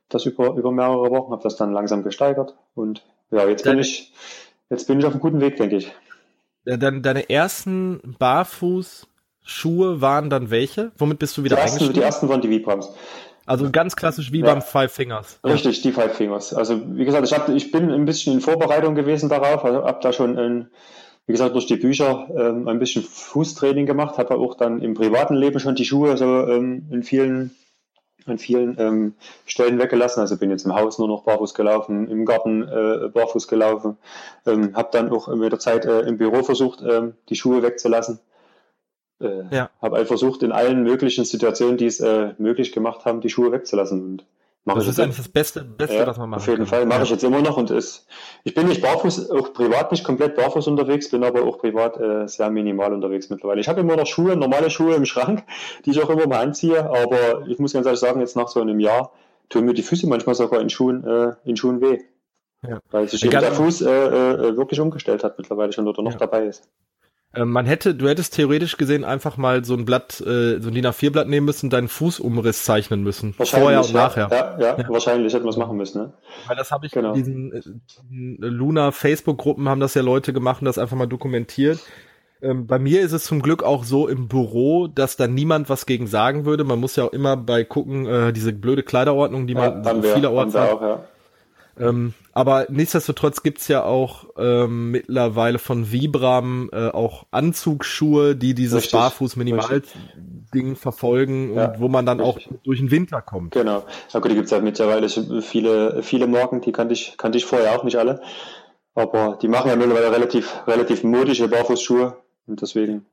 B: das über, über mehrere Wochen, habe das dann langsam gesteigert und ja, jetzt bin ich jetzt bin ich auf einem guten Weg, denke ich.
A: Dann deine ersten Barfußschuhe waren dann welche? Womit bist du wieder
B: die ersten, Die ersten waren die Vibrams.
A: Also ganz klassisch wie ja. beim Five Fingers.
B: Richtig, die Five Fingers. Also wie gesagt, ich, hab, ich bin ein bisschen in Vorbereitung gewesen darauf, also habe da schon ein wie gesagt, durch die Bücher ähm, ein bisschen Fußtraining gemacht, habe auch dann im privaten Leben schon die Schuhe so ähm, in vielen, an vielen ähm, Stellen weggelassen. Also bin jetzt im Haus nur noch barfuß gelaufen, im Garten äh, barfuß gelaufen, ähm, habe dann auch mit der Zeit äh, im Büro versucht, ähm, die Schuhe wegzulassen. Äh, ja. Habe einfach versucht, in allen möglichen Situationen, die es äh, möglich gemacht haben, die Schuhe wegzulassen. Und
A: Mach das ist eigentlich das Beste, Beste
B: ja,
A: was man macht.
B: Auf jeden kann. Fall mache ja. ich jetzt immer noch und ist, ich bin nicht barfuß, auch privat nicht komplett barfuß unterwegs, bin aber auch privat äh, sehr minimal unterwegs mittlerweile. Ich habe immer noch Schuhe, normale Schuhe im Schrank, [LAUGHS] die ich auch immer mal anziehe, aber ich muss ganz ehrlich sagen, jetzt nach so einem Jahr tun mir die Füße manchmal sogar in Schuhen, äh, in Schuhen weh. Ja. Weil sich der Fuß äh, äh, wirklich umgestellt hat mittlerweile schon oder noch dabei ist.
A: Äh, man hätte, du hättest theoretisch gesehen einfach mal so ein Blatt, äh, so ein DIN A4-Blatt nehmen müssen deinen Fußumriss zeichnen müssen.
B: Vorher und nachher. Ja, ja, ja, wahrscheinlich hätten wir es machen müssen. Ne?
A: Weil das habe ich genau. in diesen äh, Luna Facebook-Gruppen haben das ja Leute gemacht und das einfach mal dokumentiert. Ähm, bei mir ist es zum Glück auch so im Büro, dass da niemand was gegen sagen würde. Man muss ja auch immer bei gucken, äh, diese blöde Kleiderordnung, die man
B: ja, so vielerorts hat. Auch, ja
A: Ähm, aber nichtsdestotrotz gibt's ja auch ähm, mittlerweile von Vibram äh, auch Anzugsschuhe, die dieses Barfuß-Minimal-Ding verfolgen ja, und wo man dann richtig. auch durch den Winter kommt.
B: Genau. Ja gut, die gibt's ja mittlerweile viele, viele Marken, die kannte ich, kannte ich vorher auch nicht alle. Aber die machen ja mittlerweile relativ, relativ modische Barfußschuhe und deswegen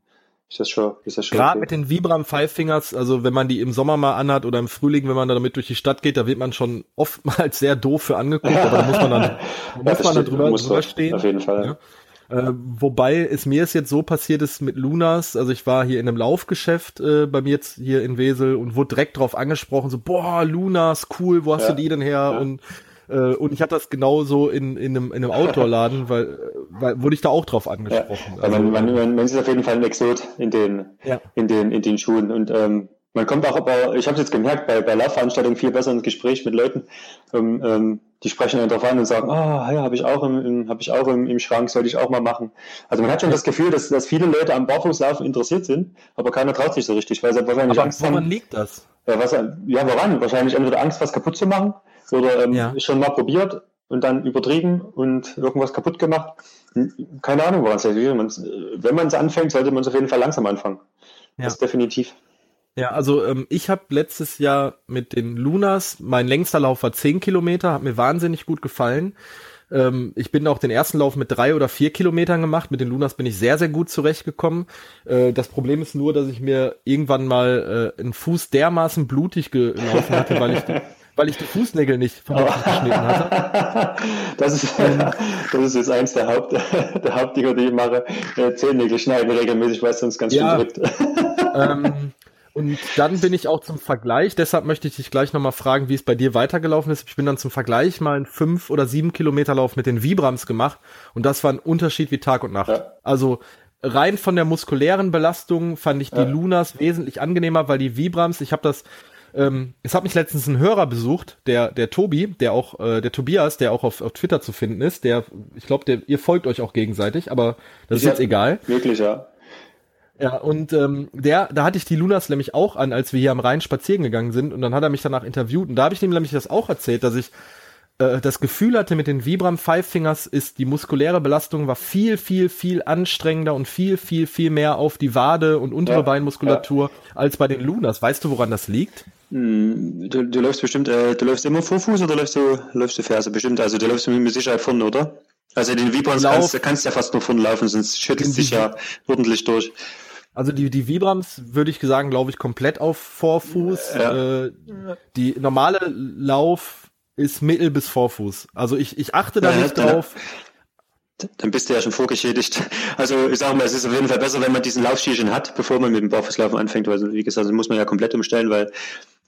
B: ist das schon, ist das schon
A: Gerade okay. mit den Vibram Five Fingers, also wenn man die im Sommer mal anhat oder im Frühling, wenn man damit durch die Stadt geht, da wird man schon oftmals sehr doof für angeguckt, aber da muss man dann, [LAUGHS] da muss man da drüber, drüber stehen.
B: Auf jeden Fall.
A: Ja. Äh, wobei es mir ist jetzt so passiert ist mit Lunas, also ich war hier in einem Laufgeschäft äh, bei mir jetzt hier in Wesel und wurde direkt drauf angesprochen, so, boah, Lunas, cool, wo hast ja. du die denn her? Ja. Und äh, und ich hatte das genauso in, in einem, in einem Outdoor-Laden, weil, weil wurde ich da auch drauf angesprochen.
B: Ja, also, man, man, man, man ist auf jeden Fall ein Exot in den, ja. in den, in den Schuhen. Und ähm, man kommt auch, aber ich habe es jetzt gemerkt, bei, bei Laufveranstaltungen viel besser ins Gespräch mit Leuten. Ähm, ähm, die sprechen dann drauf an und sagen, ah, oh, ja, habe ich auch im, im habe ich auch im, im Schrank, sollte ich auch mal machen. Also man hat schon das Gefühl, dass, dass viele Leute am Barfußlaufen interessiert sind, aber keiner traut sich so richtig, weil sie wahrscheinlich
A: aber Angst woran haben. liegt das?
B: Ja, was, ja, woran? Wahrscheinlich entweder Angst, was kaputt zu machen oder ähm, ja. schon mal probiert und dann übertrieben und irgendwas kaputt gemacht. Keine Ahnung, woran es liegt. Wenn man es anfängt, sollte man es auf jeden Fall langsam anfangen. Ja. Das ist definitiv.
A: Ja, also ähm, ich habe letztes Jahr mit den Lunas, mein längster Lauf war 10 Kilometer, hat mir wahnsinnig gut gefallen. Ähm, ich bin auch den ersten Lauf mit drei oder vier Kilometern gemacht. Mit den Lunas bin ich sehr, sehr gut zurechtgekommen. Äh, das Problem ist nur, dass ich mir irgendwann mal äh, einen Fuß dermaßen blutig gelaufen hatte, weil ich [LAUGHS] weil ich die Fußnägel nicht vernünftig oh. geschnitten hatte. [LAUGHS]
B: Das ist, [LAUGHS] das ist jetzt eins der, Haupt, [LAUGHS] der Hauptdinger, die ich mache. Äh, Zehennägel schneiden regelmäßig, weil es sonst ganz ja, schön drückt.
A: Ähm, und dann bin ich auch zum Vergleich, deshalb möchte ich dich gleich nochmal fragen, wie es bei dir weitergelaufen ist. Ich bin dann zum Vergleich mal einen fünf oder sieben Kilometer Lauf mit den Vibrams gemacht und das war ein Unterschied wie Tag und Nacht. Ja. Also rein von der muskulären Belastung fand ich die ja. Lunas wesentlich angenehmer, weil die Vibrams, ich habe das ähm, es hat mich letztens ein Hörer besucht, der der Tobi, der auch äh, der Tobias, der auch auf, auf Twitter zu finden ist. Der, ich glaube, ihr folgt euch auch gegenseitig, aber das ist ja, jetzt egal.
B: Wirklich ja.
A: Ja, und ähm, der, da hatte ich die Lunas nämlich auch an, als wir hier am Rhein spazieren gegangen sind, und dann hat er mich danach interviewt, und da habe ich ihm nämlich das auch erzählt, dass ich äh, das Gefühl hatte mit den Vibram Five Fingers ist die muskuläre Belastung war viel, viel, viel anstrengender und viel, viel, viel mehr auf die Wade und untere ja, Beinmuskulatur ja. als bei den Lunas. Weißt du, woran das liegt?
B: Hm, du, du läufst bestimmt, äh, du läufst immer Vorfuß oder läufst du, läufst du Ferse? Bestimmt, also du läufst mit Sicherheit vorne, oder? Also den Vibrams kannst, du kannst ja fast nur vorne laufen, sonst schüttelst dich ja ordentlich durch.
A: Also die, die Vibrams würde ich sagen, glaube ich, komplett auf Vorfuß. Ja. Äh, die normale Lauf ist Mittel bis Vorfuß. Also ich, ich achte da ja, nicht drauf.
B: Dann bist du ja schon vorgeschädigt. Also ich sage mal, es ist auf jeden Fall besser, wenn man diesen Laufski hat, bevor man mit dem Barfußlaufen anfängt. Also wie gesagt, das muss man ja komplett umstellen, weil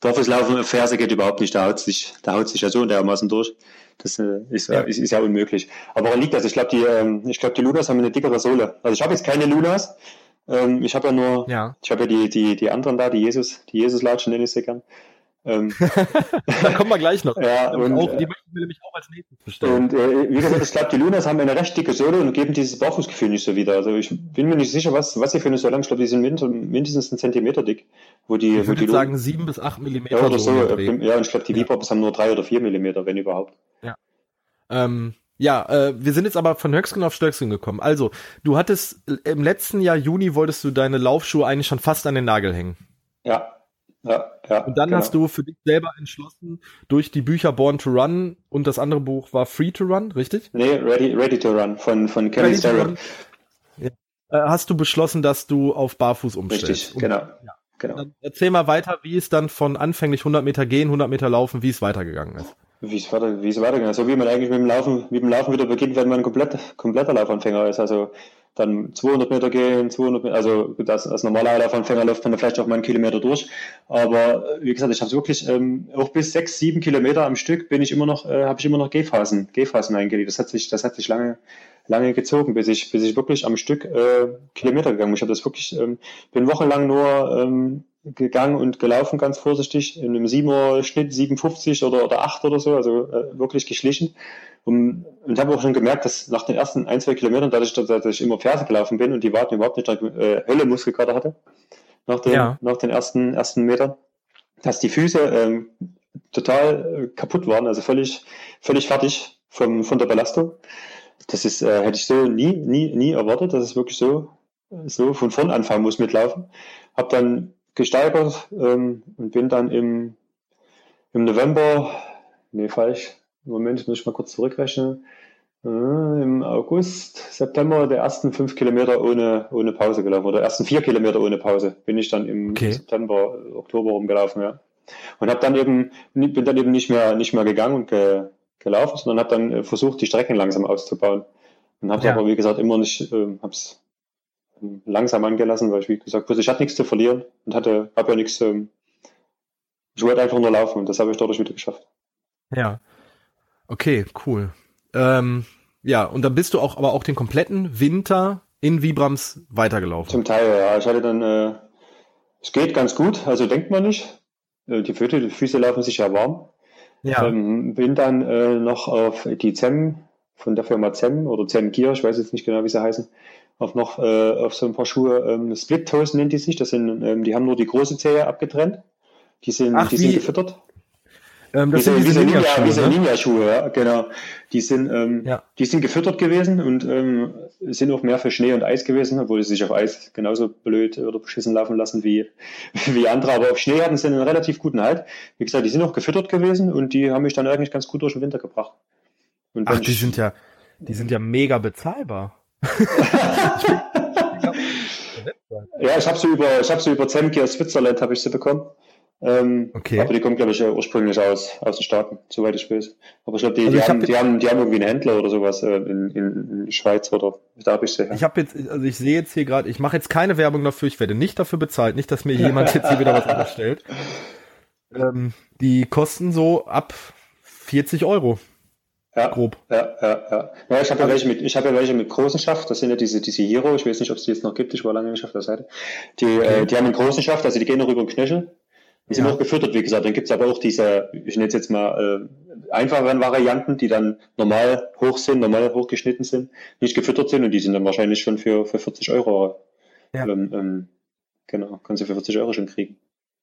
B: Barfußlaufen auf Ferse geht überhaupt nicht. Da haut sich, da haut sich ja so dermaßen durch. Das äh, ist, ja. Ist, ist, ja unmöglich. Aber woran liegt das? Ich glaube, die, ähm, ich glaube, die Lunas haben eine dickere Sohle. Also ich habe jetzt keine Lunas. Ähm, ich habe ja nur, ja. ich habe ja die, die, die anderen da, die Jesus, die Jesus-Latschen nenne ich sie gern.
A: Ähm, [LAUGHS] da kommen wir gleich noch. [LAUGHS]
B: Ja, und,
A: auch, die möchten wir nämlich auch als nächstes bestellen.
B: Und äh, wie gesagt, ich glaube, die Lunas haben eine recht dicke Sohle und geben dieses Barfußgefühl nicht so wieder. Also ich bin mir nicht sicher, was, was sie für eine Sohle haben. Ich glaube, die sind mindestens einen Zentimeter dick. Wo die,
A: ich würde sagen sieben bis acht Millimeter.
B: Ja, oder so. Ja, und ich glaube, die ja. haben nur drei oder vier Millimeter, wenn überhaupt.
A: Ja. Ähm, ja, äh, wir sind jetzt aber von Höchsken auf Stöcksken gekommen. Also, du hattest im letzten Jahr Juni wolltest du deine Laufschuhe eigentlich schon fast an den Nagel hängen.
B: Ja, ja, ja.
A: Und dann genau. hast du für dich selber entschlossen, durch die Bücher Born to Run und das andere Buch war Free to Run, richtig?
B: Nee, Ready, Ready to Run von, von Kenny Starrett.
A: Ja. Äh, hast du beschlossen, dass du auf Barfuß umstellst?
B: Richtig, genau. Ja. genau.
A: Dann erzähl mal weiter, wie es dann von anfänglich 100 Meter gehen, 100 Meter laufen, wie es weitergegangen ist.
B: Wie es weiter, wie es weitergeht. So wie man eigentlich mit dem Laufen, mit dem Laufen wieder beginnt, wenn man komplett, kompletter Laufanfänger ist. Also dann 200 Meter gehen, 200 Meter, also das, als normaler Laufanfänger läuft man vielleicht auch mal einen Kilometer durch. Aber wie gesagt, ich habe wirklich ähm, auch bis sechs, sieben Kilometer am Stück bin ich immer noch, äh, habe ich immer noch Gehphasen, Gehphasen eingelegt. Das hat sich, das hat sich lange, lange gezogen, bis ich, bis ich wirklich am Stück äh, Kilometer gegangen bin. Ich habe das wirklich, ähm, bin wochenlang nur ähm, gegangen und gelaufen, ganz vorsichtig, in einem 7er Schnitt, 57 oder, oder 8 oder so, also äh, wirklich geschlichen. Und, und habe auch schon gemerkt, dass nach den ersten ein, zwei Kilometern, dadurch, dass ich immer Ferse gelaufen bin und die Waden überhaupt nicht äh, Hölle Muskelkater hatte, nach den, ja. nach den ersten, ersten Metern, dass die Füße ähm, total äh, kaputt waren, also völlig, völlig fertig vom, von der Belastung. Das ist, äh, hätte ich so nie, nie, nie erwartet, dass es wirklich so, so von vorn anfangen muss mitlaufen. Hab dann gesteigert ähm, und bin dann im, im November, nee, falsch, Moment, muss ich mal kurz zurückrechnen, äh, im August, September der ersten fünf Kilometer ohne, ohne Pause gelaufen oder ersten vier Kilometer ohne Pause bin ich dann im okay. September, Oktober rumgelaufen, ja. Und habe dann eben, bin dann eben nicht mehr, nicht mehr gegangen und ge, gelaufen, sondern habe dann äh, versucht, die Strecken langsam auszubauen. Und habe ja. aber, wie gesagt, immer nicht, äh, habe es langsam angelassen, weil ich, wie gesagt, wusste, ich hatte nichts zu verlieren und hatte, habe ja nichts, ähm, ich wollte einfach nur laufen und das habe ich dadurch wieder geschafft.
A: Ja. Okay, cool. Ähm, ja, und dann bist du auch, aber auch den kompletten Winter in Vibrams weitergelaufen.
B: Zum Teil, ja. Ich hatte dann, äh, es geht ganz gut, also denkt man nicht. Äh, die Füße, die Füße laufen sich ja warm. Ja. Ähm, bin dann äh, noch auf die ZEM von der Firma ZEM oder ZEM Gear, ich weiß jetzt nicht genau, wie sie heißen, auch noch äh, auf so ein paar Schuhe. Ähm, Split Toes nennt die sich. Das sind, ähm, die haben nur die große Zehe abgetrennt. Die sind, Ach, die sind gefüttert. Ähm, das diese, sind diese Ninja-Schuhe, Ninja, ne? Ninja ja, genau. Die sind, ähm, ja. die sind gefüttert gewesen und ähm, sind auch mehr für Schnee und Eis gewesen, obwohl sie sich auf Eis genauso blöd oder beschissen laufen lassen wie, [LAUGHS] wie andere. Aber auf Schnee hatten sie einen relativ guten Halt. Wie gesagt, die sind auch gefüttert gewesen und die haben mich dann eigentlich ganz gut durch den Winter gebracht.
A: Ach, die sind ja, die sind ja mega bezahlbar. [LAUGHS]
B: ja, ich habe sie über, ich habe sie über Zemke aus Switzerland habe ich sie bekommen. Ähm, okay. Aber die kommen, glaube ich, ursprünglich aus, aus den Staaten, soweit ich weiß. Aber ich glaube, die, also die, haben, die, haben, die haben irgendwie einen Händler oder sowas äh, in, in, in Schweiz oder da habe ich sie.
A: Ja. Ich habe jetzt, also ich sehe jetzt hier gerade, ich mache jetzt keine Werbung dafür, ich werde nicht dafür bezahlt, nicht, dass mir jemand jetzt hier wieder was unterstellt. [LAUGHS] Ähm, die kosten so ab 40 Euro.
B: Ja, grob. Ja, ja, ja. Ja, ich habe ja welche mit, ich habe ja welche mit großen Schaft. Das sind ja diese, diese Hero. Ich weiß nicht, ob es die jetzt noch gibt. Ich war lange nicht auf der Seite. Die, okay. äh, die haben einen großen Schaft, also die gehen noch über den Knöchel. Die sind ja. auch gefüttert, wie gesagt. Dann gibt's aber auch diese, ich nenne es jetzt mal äh, einfacheren Varianten, die dann normal hoch sind, normal hochgeschnitten sind, nicht gefüttert sind und die sind dann wahrscheinlich schon für, für 40 Euro. Ja. Ähm, ähm, genau, kannst du für 40 Euro schon kriegen.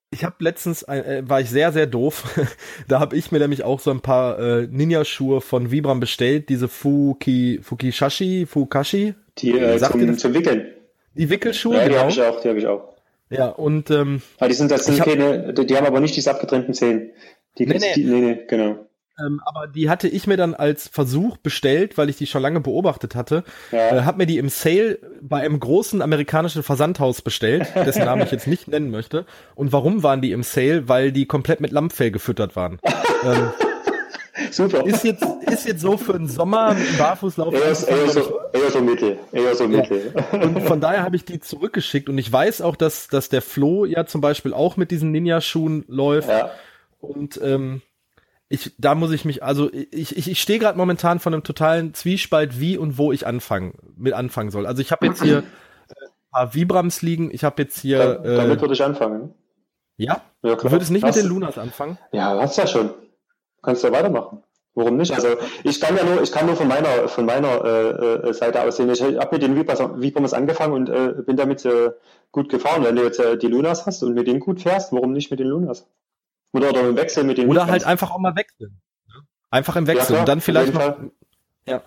A: Ich habe letztens, äh, war ich sehr, sehr doof. [LAUGHS] da habe ich mir nämlich auch so ein paar äh, Ninja-Schuhe von Vibram bestellt, diese Fuki, Fukishashi, Fukashi.
B: Die äh, zum, zum Wickeln.
A: Die Wickelschuhe, ja,
B: die genau. habe ich auch, die habe ich auch.
A: Ja, und ähm,
B: ah, die sind das sind keine, die, die haben aber nicht diese abgetrennten Zähne. Die, nee, nee. Die, nee, nee, genau.
A: Ähm, aber die hatte ich mir dann als Versuch bestellt, weil ich die schon lange beobachtet hatte. Ja. Äh, hab mir die im Sale bei einem großen amerikanischen Versandhaus bestellt, dessen Namen ich jetzt nicht nennen möchte. Und warum waren die im Sale? Weil die komplett mit Lammfell gefüttert waren. ähm, [LAUGHS] Super. Ist jetzt, ist jetzt so für den Sommer dem Barfußlauf. Eher, eher,
B: so, eher so mittel. Eher so mittel.
A: Ja. Und von daher habe ich die zurückgeschickt und ich weiß auch, dass, dass der Flo ja zum Beispiel auch mit diesen Ninja-Schuhen läuft. Ja. Und ähm, ich, da muss ich mich, also ich, ich, ich stehe gerade momentan von einem totalen Zwiespalt, wie und wo ich anfangen, mit anfangen soll. Also ich habe jetzt hier äh, ein paar Vibrams liegen, ich habe jetzt hier.
B: Da, damit äh, würde ich anfangen.
A: Ja? ja du würdest nicht Was? mit den Lunas anfangen?
B: Ja, hast ja schon. Kannst du ja weitermachen. Warum nicht? Also ich kann ja nur, ich kann nur von meiner von meiner äh, äh Seite aus sehen. Ich habe mit den Vibrams angefangen und äh, bin damit äh, gut gefahren. Wenn du jetzt äh, die Lunas hast und mit denen gut fährst, warum nicht mit den Lunas? Oder, oder im Wechsel mit den
A: Oder halt einfach auch mal wechseln. Ne? Einfach im Wechsel. Ja, und dann vielleicht mal, ja.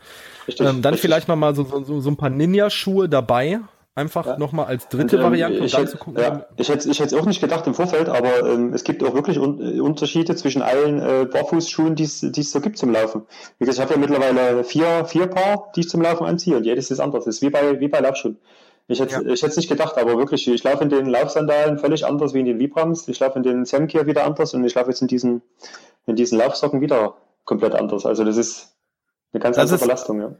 A: Richtig, ähm, dann richtig. vielleicht noch mal so, so, so ein paar Ninja-Schuhe dabei Einfach ja. nochmal als dritte und, ähm, Variante, um
B: dann zu gucken. Ja, ich hätte ich hätte es auch nicht gedacht im Vorfeld, aber ähm, es gibt auch wirklich un äh, Unterschiede zwischen allen äh, Barfußschuhen, die es so gibt zum Laufen. Wie gesagt, ich habe ja mittlerweile vier, vier Paar, die ich zum Laufen anziehe und jedes ist anders. Das ist wie bei, wie bei Laufschuhen. Ich hätte ja. ich hätte es nicht gedacht, aber wirklich, ich laufe in den Laufsandalen völlig anders wie in den Vibrams. Ich laufe in den Semkier wieder anders und ich laufe jetzt in diesen, in diesen Laufsocken wieder komplett anders. Also das ist eine ganz das andere Belastung, ja.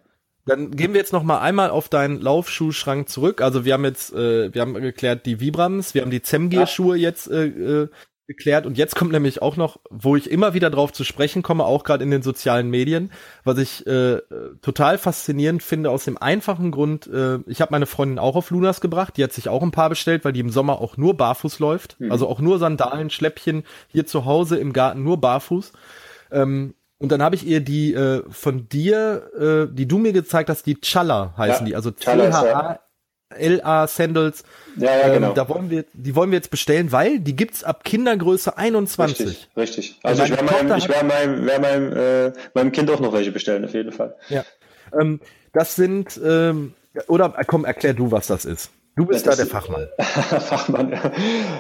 A: Dann gehen wir jetzt noch mal einmal auf deinen Laufschuhschrank zurück. Also wir haben jetzt, äh, wir haben geklärt die Vibrams, wir haben die Zemgear-Schuhe ja. jetzt äh, äh, geklärt und jetzt kommt nämlich auch noch, wo ich immer wieder drauf zu sprechen komme, auch gerade in den sozialen Medien, was ich äh, total faszinierend finde aus dem einfachen Grund, äh, ich habe meine Freundin auch auf Lunas gebracht, die hat sich auch ein paar bestellt, weil die im Sommer auch nur barfuß läuft, mhm. also auch nur Sandalen, Schläppchen, hier zu Hause im Garten nur barfuß. Ähm, und dann habe ich ihr die äh, von dir, äh, die du mir gezeigt hast, die Challa heißen ja, die, also T-H-A. LA Sandals.
B: Ja, ja, genau. Ähm,
A: da wollen wir, die wollen wir jetzt bestellen, weil die gibt's ab Kindergröße 21.
B: Richtig, richtig. Also ich werde meinem, ich werde meinem, werde meinem, äh, meinem Kind auch noch welche bestellen, auf jeden Fall.
A: Ja. Ähm, das sind, ähm, oder komm, erklär du, was das ist. Du bist ja, da der Fachmann. [LAUGHS]
B: Fachmann, ja.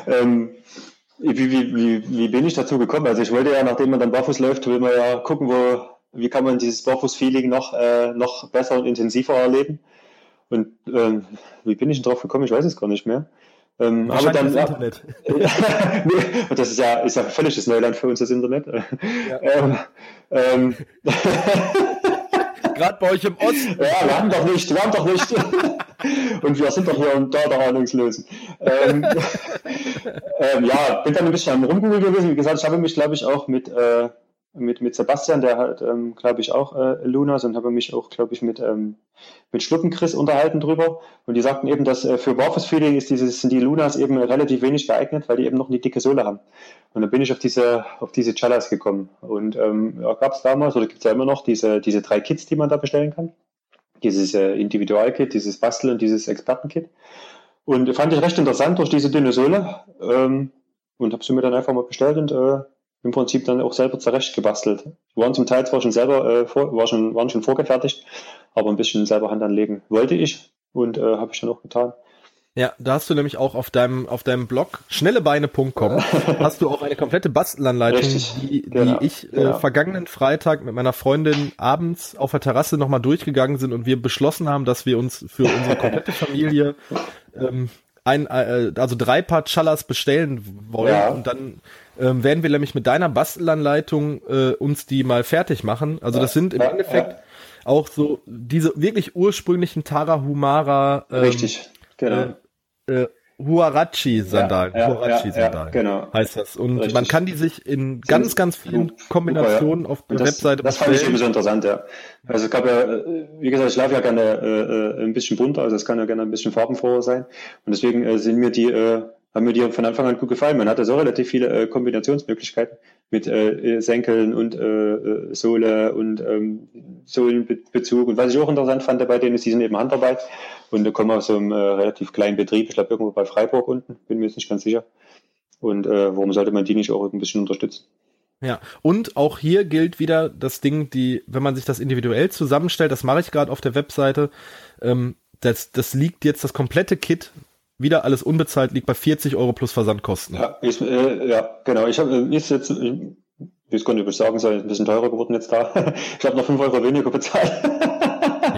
B: Ähm, wie, wie, wie, wie bin ich dazu gekommen? Also ich wollte ja, nachdem man dann barfuß läuft, will man ja gucken, wo, wie kann man dieses Barfuß-Feeling noch, äh, noch besser und intensiver erleben. Und ähm, wie bin ich denn drauf gekommen? Ich weiß es gar nicht mehr.
A: Ähm, aber dann, das Internet. [LAUGHS]
B: nee, das ist ja, ist ja völlig das Neuland für uns, das Internet. Ja. Ähm, ähm, [LAUGHS]
A: Gerade bei euch im Osten.
B: Ja, wir haben doch nicht, wir haben doch nicht. [LAUGHS] und wir sind doch hier und da der Ahnungslosen. Ähm, ähm, ja, bin dann ein bisschen am Rumgoogeln gewesen. Wie gesagt, ich habe mich, glaube ich, auch mit, äh, mit, mit Sebastian, der hat, ähm, glaube ich, auch äh, Lunas und habe mich auch, glaube ich, mit, ähm, mit Schluppenchris unterhalten drüber. Und die sagten eben, dass äh, für Barfußfeeling ist dieses, sind die Lunas eben relativ wenig geeignet, weil die eben noch eine dicke Sohle haben. Und dann bin ich auf diese, auf diese Chalas gekommen. Und ähm, ja, gab es damals, oder gibt es ja immer noch, diese, diese drei Kits, die man da bestellen kann. Dieses äh, Individualkit, dieses Bastel und dieses Expertenkit. Und fand ich recht interessant durch diese dünne Sohle. Ähm, und habe sie mir dann einfach mal bestellt und äh, im Prinzip dann auch selber zurecht gebastelt. Die waren zum Teil zwar schon selber, äh, vor, war schon, waren schon vorgefertigt, aber ein bisschen selber Hand anlegen wollte ich und äh, habe ich dann auch getan.
A: Ja, da hast du nämlich auch auf deinem, auf deinem Blog schnellebeine.com [LAUGHS] hast du auch eine komplette Bastelanleitung, Richtig, die, die genau, ich äh, genau. vergangenen Freitag mit meiner Freundin abends auf der Terrasse nochmal durchgegangen sind und wir beschlossen haben, dass wir uns für unsere komplette Familie ähm, ein, äh, also drei Paar Chalas bestellen wollen ja. und dann ähm, werden wir nämlich mit deiner Bastelanleitung äh, uns die mal fertig machen. Also das sind im Endeffekt auch so diese wirklich ursprünglichen Tarahumara.
B: Ähm, Richtig,
A: genau. Äh, äh, Huarachi-Sandalen.
B: Ja, ja, Huarachi-Sandalen
A: ja, genau. heißt das. Und Richtig. man kann die sich in ganz, ganz vielen Kombinationen auf der
B: das,
A: Webseite
B: Das fand ich eben so interessant, ja. Also es gab ja, äh, wie gesagt, ich laufe ja gerne äh, äh, ein bisschen bunter, also es kann ja gerne ein bisschen farbenfroher sein. Und deswegen äh, sind mir die äh, haben mir die von Anfang an gut gefallen. Man hatte so relativ viele äh, Kombinationsmöglichkeiten mit äh, Senkeln und äh, äh, Sohle und ähm, Sohlenbezug. Und was ich auch interessant fand bei denen ist, die sind eben Handarbeit und da kommen aus einem äh, relativ kleinen Betrieb, ich glaube irgendwo bei Freiburg unten, bin mir jetzt nicht ganz sicher. Und äh, warum sollte man die nicht auch ein bisschen unterstützen?
A: Ja, und auch hier gilt wieder das Ding, die, wenn man sich das individuell zusammenstellt, das mache ich gerade auf der Webseite, ähm, das, das liegt jetzt das komplette Kit wieder alles unbezahlt, liegt bei 40 Euro plus Versandkosten.
B: Ja, ist, äh, ja genau. Ich habe ist jetzt, ich nicht, ob ich sagen soll, ein bisschen teurer geworden jetzt da. [LAUGHS] ich habe noch 5 Euro weniger bezahlt.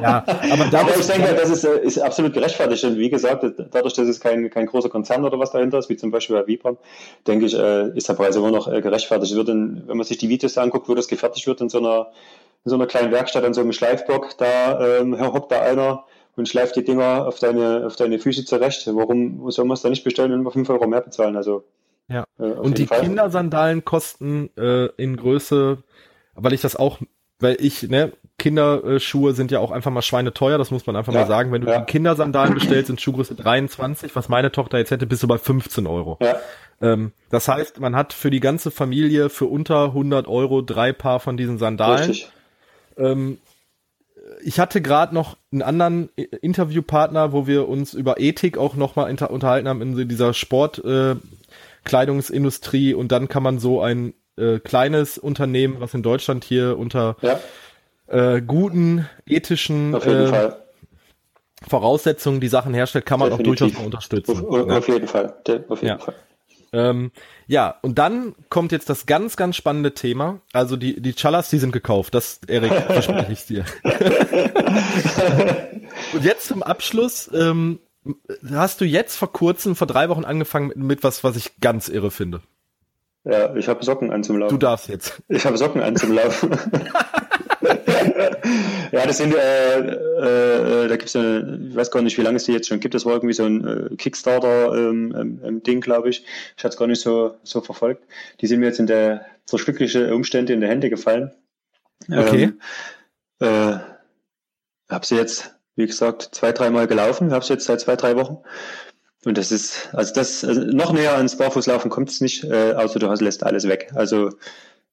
A: ja, aber, [LAUGHS] aber
B: ich denke, das ist, äh, ist absolut gerechtfertigt. Und wie gesagt, dadurch, dass es kein, kein großer Konzern oder was dahinter ist, wie zum Beispiel bei Vibram, denke ich, äh, ist der Preis immer noch gerechtfertigt. Wird in, wenn man sich die Videos anguckt, wo das gefertigt wird in so einer, in so einer kleinen Werkstatt, an so einem Schleifblock, da ähm, hockt da einer und schleift die Dinger auf deine, auf deine Füße zurecht. Warum soll man es da nicht bestellen und mal 5 Euro mehr bezahlen? Also,
A: ja. Äh, und die Fall. Kindersandalen kosten äh, in Größe, weil ich das auch, weil ich, ne, Kinderschuhe sind ja auch einfach mal schweineteuer, das muss man einfach ja, mal sagen. Wenn du ja. die Kindersandalen bestellst in Schuhgröße 23, was meine Tochter jetzt hätte, bist du bei 15 Euro. Ja. Ähm, das heißt, man hat für die ganze Familie für unter 100 Euro drei Paar von diesen Sandalen. Richtig. Ähm, ich hatte gerade noch einen anderen Interviewpartner, wo wir uns über Ethik auch nochmal unterhalten haben in dieser Sportkleidungsindustrie äh, und dann kann man so ein äh, kleines Unternehmen, was in Deutschland hier unter ja. äh, guten ethischen äh, Voraussetzungen die Sachen herstellt, kann man Definitiv. auch durchaus mal unterstützen.
B: Auf, auf jeden Fall. Auf jeden
A: ja. Fall. Ähm, ja, und dann kommt jetzt das ganz, ganz spannende Thema. Also die, die Chalas, die sind gekauft. Das, Erik, [LAUGHS] verspreche ich dir. [LAUGHS] und jetzt zum Abschluss, ähm, hast du jetzt vor kurzem, vor drei Wochen angefangen mit, mit was, was ich ganz irre finde.
B: Ja, ich habe Socken an zum Laufen.
A: Du darfst jetzt.
B: Ich habe Socken an zum Laufen. [LAUGHS] ja, das sind, äh, äh, da gibt's ja, ich weiß gar nicht, wie lange es die jetzt schon gibt. Das war irgendwie so ein äh, Kickstarter-Ding, ähm, ähm, glaube ich. Ich hatte es gar nicht so, so verfolgt. Die sind mir jetzt in der durch glückliche Umstände in die Hände gefallen.
A: Okay.
B: Ähm, äh, habe sie jetzt, wie gesagt, zwei, dreimal gelaufen. Habe sie jetzt seit zwei, drei Wochen. Und das ist, also das, also noch näher ans Barfußlaufen kommt es nicht, äh, außer du hast, lässt alles weg. Also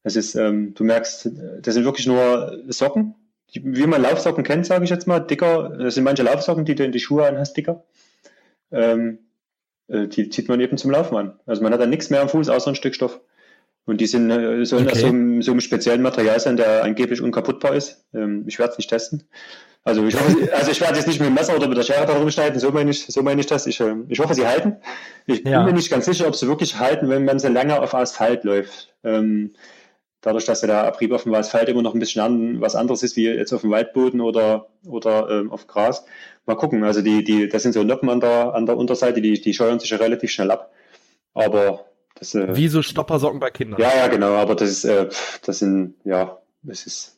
B: es ist, ähm, du merkst, das sind wirklich nur Socken, die, wie man Laufsocken kennt, sage ich jetzt mal, dicker. Das sind manche Laufsocken, die du in die Schuhe anhast, dicker. ähm, äh, die zieht man eben zum Laufen an. Also man hat dann nichts mehr am Fuß außer ein Stück Stoff. Und die sind, äh, sollen okay. aus so einem, so einem speziellen Material sein, der angeblich unkaputtbar ist. Ähm, ich werde es nicht testen. Also ich, hoffe, [LAUGHS] also ich werde jetzt nicht mit dem Messer oder mit der Schere darum schneiden, so meine ich, so meine ich das. Ich, äh, ich hoffe, sie halten. Ich ja. bin mir nicht ganz sicher, ob sie wirklich halten, wenn man so lange auf Asphalt läuft. Ähm, dadurch, dass der Abrieb auf dem Asphalt immer noch ein bisschen an, was anderes ist, wie jetzt auf dem Waldboden oder, oder ähm, auf Gras. Mal gucken. Also die, die, das sind so Noppen an der, an der Unterseite, die, die scheuern sich ja relativ schnell ab. Aber
A: das, äh, Wie so Stoppersocken bei Kindern.
B: Ja, ja, genau, aber das ist, äh, das sind, ja, das ist,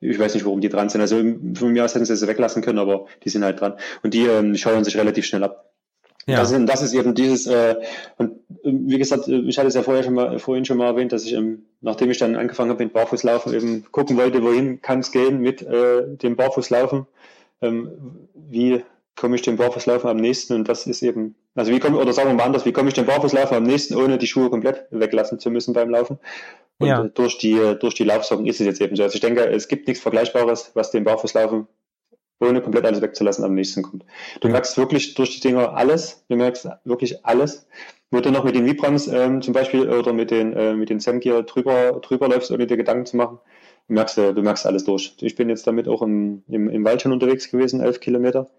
B: ich weiß nicht, warum die dran sind. Also von mir aus hätten sie es weglassen können, aber die sind halt dran. Und die ähm, scheuern sich relativ schnell ab. Ja. Das, ist, das ist eben dieses, äh, und wie gesagt, ich hatte es ja vorher schon mal, vorhin schon mal erwähnt, dass ich, ähm, nachdem ich dann angefangen habe mit Barfußlaufen, eben gucken wollte, wohin kann es gehen mit äh, dem Barfußlaufen. Ähm, wie komme ich dem Barfußlaufen am nächsten? Und das ist eben, also wie komme, oder sagen wir mal anders, wie komme ich dem Barfußlaufen am nächsten, ohne die Schuhe komplett weglassen zu müssen beim Laufen? Und ja. durch die, durch die Laufsocken ist es jetzt eben so. Also ich denke, es gibt nichts Vergleichbares, was dem Barfußlaufen ohne komplett alles wegzulassen, am nächsten kommt. Du merkst wirklich durch die Dinger alles, du merkst wirklich alles. Wo du noch mit den Vibrams ähm, zum Beispiel oder mit den, äh, mit den Samgear drüber, drüber läufst, ohne dir Gedanken zu machen, du merkst, du merkst alles durch. Ich bin jetzt damit auch im, im, im Wald schon unterwegs gewesen, elf Kilometer.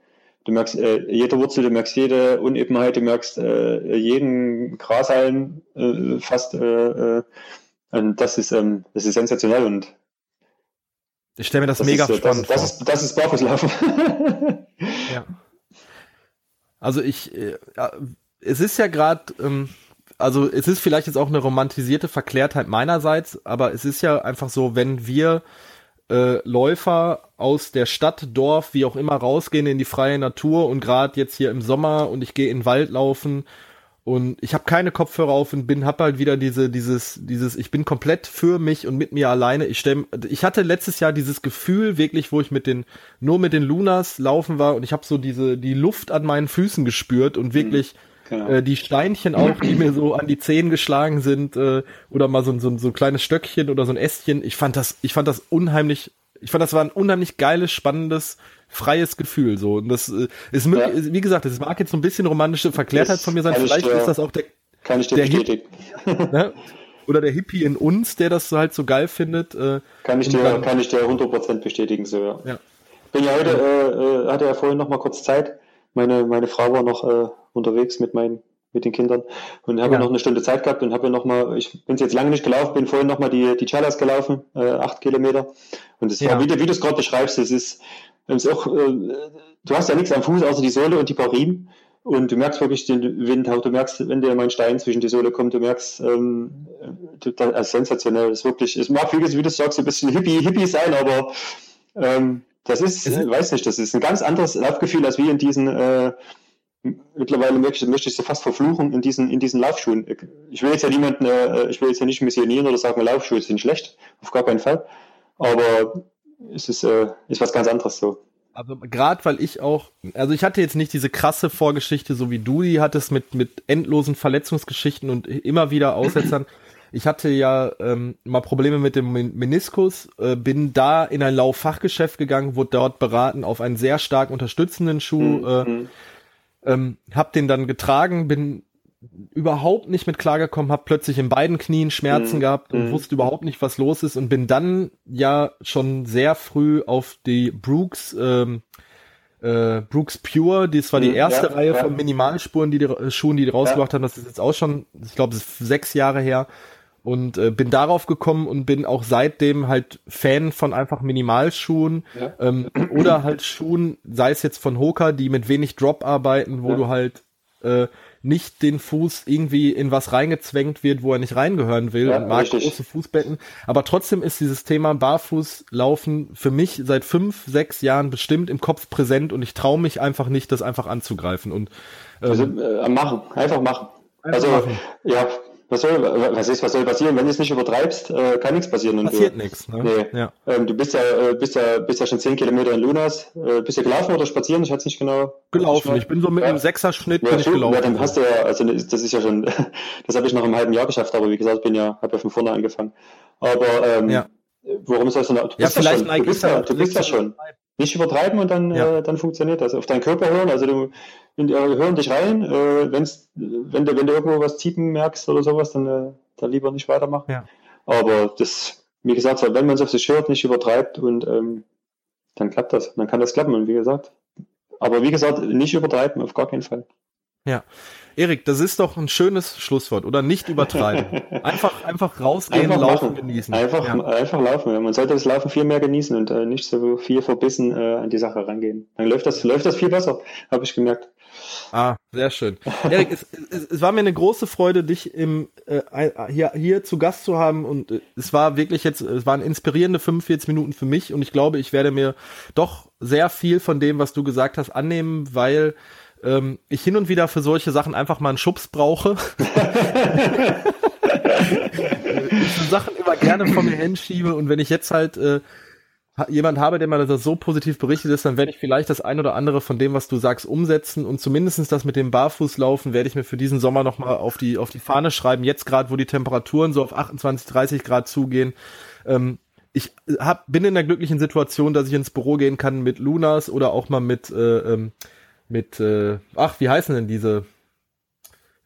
B: Du merkst äh, jede Wurzel, du merkst jede Unebenheit, du merkst äh, jeden Grashalm äh, fast. Äh, äh, und das ist, ähm, das ist sensationell und
A: ich stelle mir das, das mega ist, spannend
B: das, vor. Das ist, das ist Barfußlaufen.
A: ja. Also ich, äh, es ist ja gerade, ähm, also es ist vielleicht jetzt auch eine romantisierte Verklärtheit meinerseits, aber es ist ja einfach so, wenn wir äh, Läufer aus der Stadt, Dorf, wie auch immer rausgehen in die freie Natur und gerade jetzt hier im Sommer und ich gehe in den Wald laufen und ich habe keine Kopfhörer auf und bin hab halt wieder diese dieses dieses ich bin komplett für mich und mit mir alleine. Ich stell, ich hatte letztes Jahr dieses Gefühl wirklich, wo ich mit den nur mit den Lunas laufen war und ich habe so diese die Luft an meinen Füßen gespürt und wirklich genau. äh, die Steinchen auch, die mir so an die Zehen geschlagen sind äh, oder mal so, so so ein kleines Stöckchen oder so ein Ästchen. Ich fand das ich fand das unheimlich ich fand das war ein unheimlich geiles spannendes freies Gefühl so und das äh, ist ja. wie gesagt das mag jetzt so ein bisschen romantische Verklärtheit von mir sein vielleicht dir, ist das auch der
B: kann ich dir der bestätigen [LAUGHS]
A: ne? [LAUGHS] oder der Hippie in uns der das halt so geil findet äh,
B: kann ich dir dann, kann ich dir 100% bestätigen so ja, ja. bin ja heute äh, äh, hatte ja vorhin noch mal kurz Zeit meine meine Frau war noch äh, unterwegs mit meinen mit den Kindern und habe ja. noch eine Stunde Zeit gehabt und habe noch mal, ich bin jetzt lange nicht gelaufen, bin vorhin noch mal die die Chalas gelaufen, äh, acht Kilometer und es ja. war wie, wie du es gerade beschreibst, es ist ist auch, äh, du hast ja nichts am Fuß außer die Sohle und die paar Riemen. Und du merkst wirklich den Wind, du merkst, wenn dir mal ein Stein zwischen die Sohle kommt, du merkst, ähm, das ist sensationell, das ist wirklich, es mag vieles, wie du sagst, ein bisschen hippie, hippie sein, aber ähm, das ist, ich weiß nicht, das ist ein ganz anderes Laufgefühl als wie in diesen, äh, mittlerweile möchte, möchte ich sie fast verfluchen in diesen, in diesen Laufschuhen. Ich will jetzt ja niemanden, äh, ich will jetzt ja nicht missionieren oder sagen, Laufschuhe sind schlecht, auf gar keinen Fall. Aber es ist, äh, ist was ganz anderes so.
A: Also gerade weil ich auch, also ich hatte jetzt nicht diese krasse Vorgeschichte, so wie du die hattest mit mit endlosen Verletzungsgeschichten und immer wieder Aussetzern. ich hatte ja ähm, mal Probleme mit dem Meniskus, äh, bin da in ein Lauffachgeschäft gegangen, wurde dort beraten auf einen sehr stark unterstützenden Schuh, mhm. äh, mhm. Ähm, hab den dann getragen, bin überhaupt nicht mit klargekommen, habe plötzlich in beiden Knien Schmerzen mm, gehabt und mm. wusste überhaupt nicht, was los ist und bin dann ja schon sehr früh auf die Brooks ähm, äh, Brooks Pure, das war die erste ja, Reihe ja. von Minimalspuren, die die äh, Schuhen, die die rausgebracht ja. haben. Das ist jetzt auch schon, ich glaube, sechs Jahre her und äh, bin darauf gekommen und bin auch seitdem halt Fan von einfach Minimalschuhen ja. ähm, oder halt Schuhen, sei es jetzt von Hoka, die mit wenig Drop arbeiten, wo ja. du halt äh, nicht den Fuß irgendwie in was reingezwängt wird, wo er nicht reingehören will ja, und mag richtig. große Fußbetten. Aber trotzdem ist dieses Thema Barfußlaufen für mich seit fünf, sechs Jahren bestimmt im Kopf präsent und ich traue mich einfach nicht, das einfach anzugreifen. Und
B: ähm, also, äh, machen, einfach machen. Einfach also machen. ja, was soll, was ist, was soll passieren? Wenn du es nicht übertreibst, äh, kann nichts passieren.
A: Passiert nichts.
B: Ne? Nee. Ja. Ähm, du bist ja, äh, bist ja, bist ja schon zehn Kilometer in Lunas. Äh, bist du gelaufen oder spazieren? Ich hatte es nicht genau.
A: Gelaufen. Ich bin so mit ja. einem Sechserschnitt ja, bin ich gelaufen.
B: Ja, dann hast du ja, also das ist ja schon, [LAUGHS] das habe ich noch im halben Jahr geschafft. Aber wie gesagt, bin ja, habe ja von vorne angefangen. Aber ähm, ja. Warum ist das so? Du
A: ja, vielleicht
B: ja schon, du bist ja, du bist ja schon. Nicht übertreiben und dann, äh, dann funktioniert das. Auf deinen Körper hören, also du in, äh, hören dich rein, äh, wenn's, wenn, du, wenn du irgendwo was ziepen merkst oder sowas, dann, äh, dann lieber nicht weitermachen. Ja. Aber das, wie gesagt, wenn man es auf sich hört, nicht übertreibt und ähm, dann klappt das. Dann kann das klappen. Und wie gesagt, aber wie gesagt, nicht übertreiben, auf gar keinen Fall.
A: Ja. Erik, das ist doch ein schönes Schlusswort, oder? Nicht übertreiben. [LAUGHS] Einfach, einfach rausgehen, einfach laufen, machen. genießen.
B: Einfach, ja. einfach laufen. Man sollte das Laufen viel mehr genießen und äh, nicht so viel verbissen äh, an die Sache rangehen. Dann läuft das, läuft das viel besser, habe ich gemerkt.
A: Ah, sehr schön. Erik, es, es, es, war mir eine große Freude, dich im, äh, hier, hier zu Gast zu haben und äh, es war wirklich jetzt, es waren inspirierende 45 Minuten für mich und ich glaube, ich werde mir doch sehr viel von dem, was du gesagt hast, annehmen, weil ähm, ich hin und wieder für solche Sachen einfach mal einen Schubs brauche. [LAUGHS] ich Sachen immer gerne von mir hinschiebe und wenn ich jetzt halt äh, jemand habe, der mal das so positiv berichtet ist, dann werde ich vielleicht das ein oder andere von dem, was du sagst, umsetzen und zumindestens das mit dem Barfußlaufen werde ich mir für diesen Sommer nochmal auf die, auf die Fahne schreiben. Jetzt gerade, wo die Temperaturen so auf 28, 30 Grad zugehen. Ähm, ich hab, bin in der glücklichen Situation, dass ich ins Büro gehen kann mit Lunas oder auch mal mit äh, ähm, mit, äh, ach, wie heißen denn diese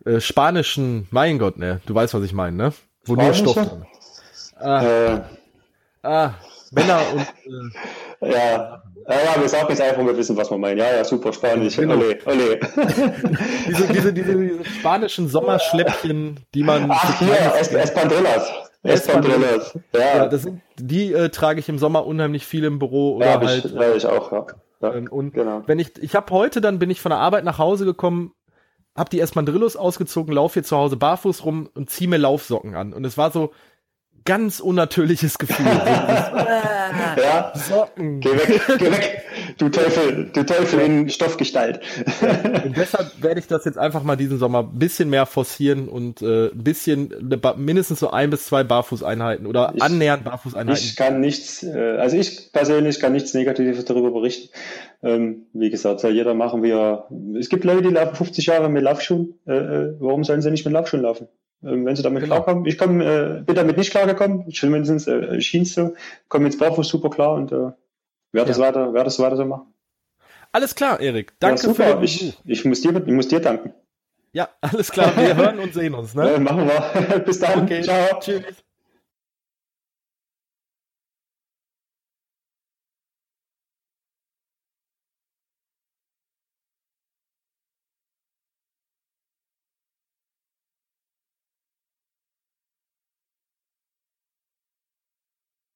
A: äh, spanischen, mein Gott, ne, du weißt, was ich meine, ne? Wo nur Stoff drin. Ah, äh. ah, Männer und [LAUGHS]
B: äh, ja. Ja, ja, wir sagen jetzt einfach, wir wissen, was wir meinen. Ja, ja, super spanisch. Genau. Ole, ole. [LAUGHS]
A: diese, diese, diese, diese spanischen Sommerschläppchen, die man.
B: Ach, hier, es, Espandelas.
A: Espandelas. Ja. ja, das sind, die äh, trage ich im Sommer unheimlich viel im Büro. Oder ja, halt,
B: ich, ja, ich auch, ja.
A: Ja, ähm, und genau. wenn ich, ich habe heute, dann bin ich von der Arbeit nach Hause gekommen, hab die Espadrillos ausgezogen, lauf hier zu Hause barfuß rum und zieh mir Laufsocken an. Und es war so, ganz unnatürliches Gefühl. [LAUGHS]
B: ja, Socken. Geh weg, geh weg, du Teufel, du Teufel in Stoffgestalt.
A: Und deshalb werde ich das jetzt einfach mal diesen Sommer ein bisschen mehr forcieren und äh, ein bisschen, mindestens so ein bis zwei Barfußeinheiten oder ich, annähernd Barfußeinheiten.
B: Ich kann nichts, äh, also ich persönlich kann nichts Negatives darüber berichten. Ähm, wie gesagt, soll jeder machen, wie er, es gibt Leute, die laufen 50 Jahre mit Laufschuhen, äh, äh, warum sollen sie nicht mit Laufschuhen laufen? Ähm, wenn sie damit genau. klarkommen. Ich komm, äh, bin damit nicht klargekommen, zumindest äh, schien es so. Komme jetzt barfuß super klar und äh, werde es ja. weiter, werde es weiter so machen.
A: Alles klar, Erik. Danke
B: ja, super. für ich, ich, muss dir, ich muss dir danken.
A: Ja, [LAUGHS] alles klar. Wir [LAUGHS] hören und sehen uns. Ne?
B: Ja, machen wir. [LAUGHS] Bis dann. Okay. Ciao. Tschüss.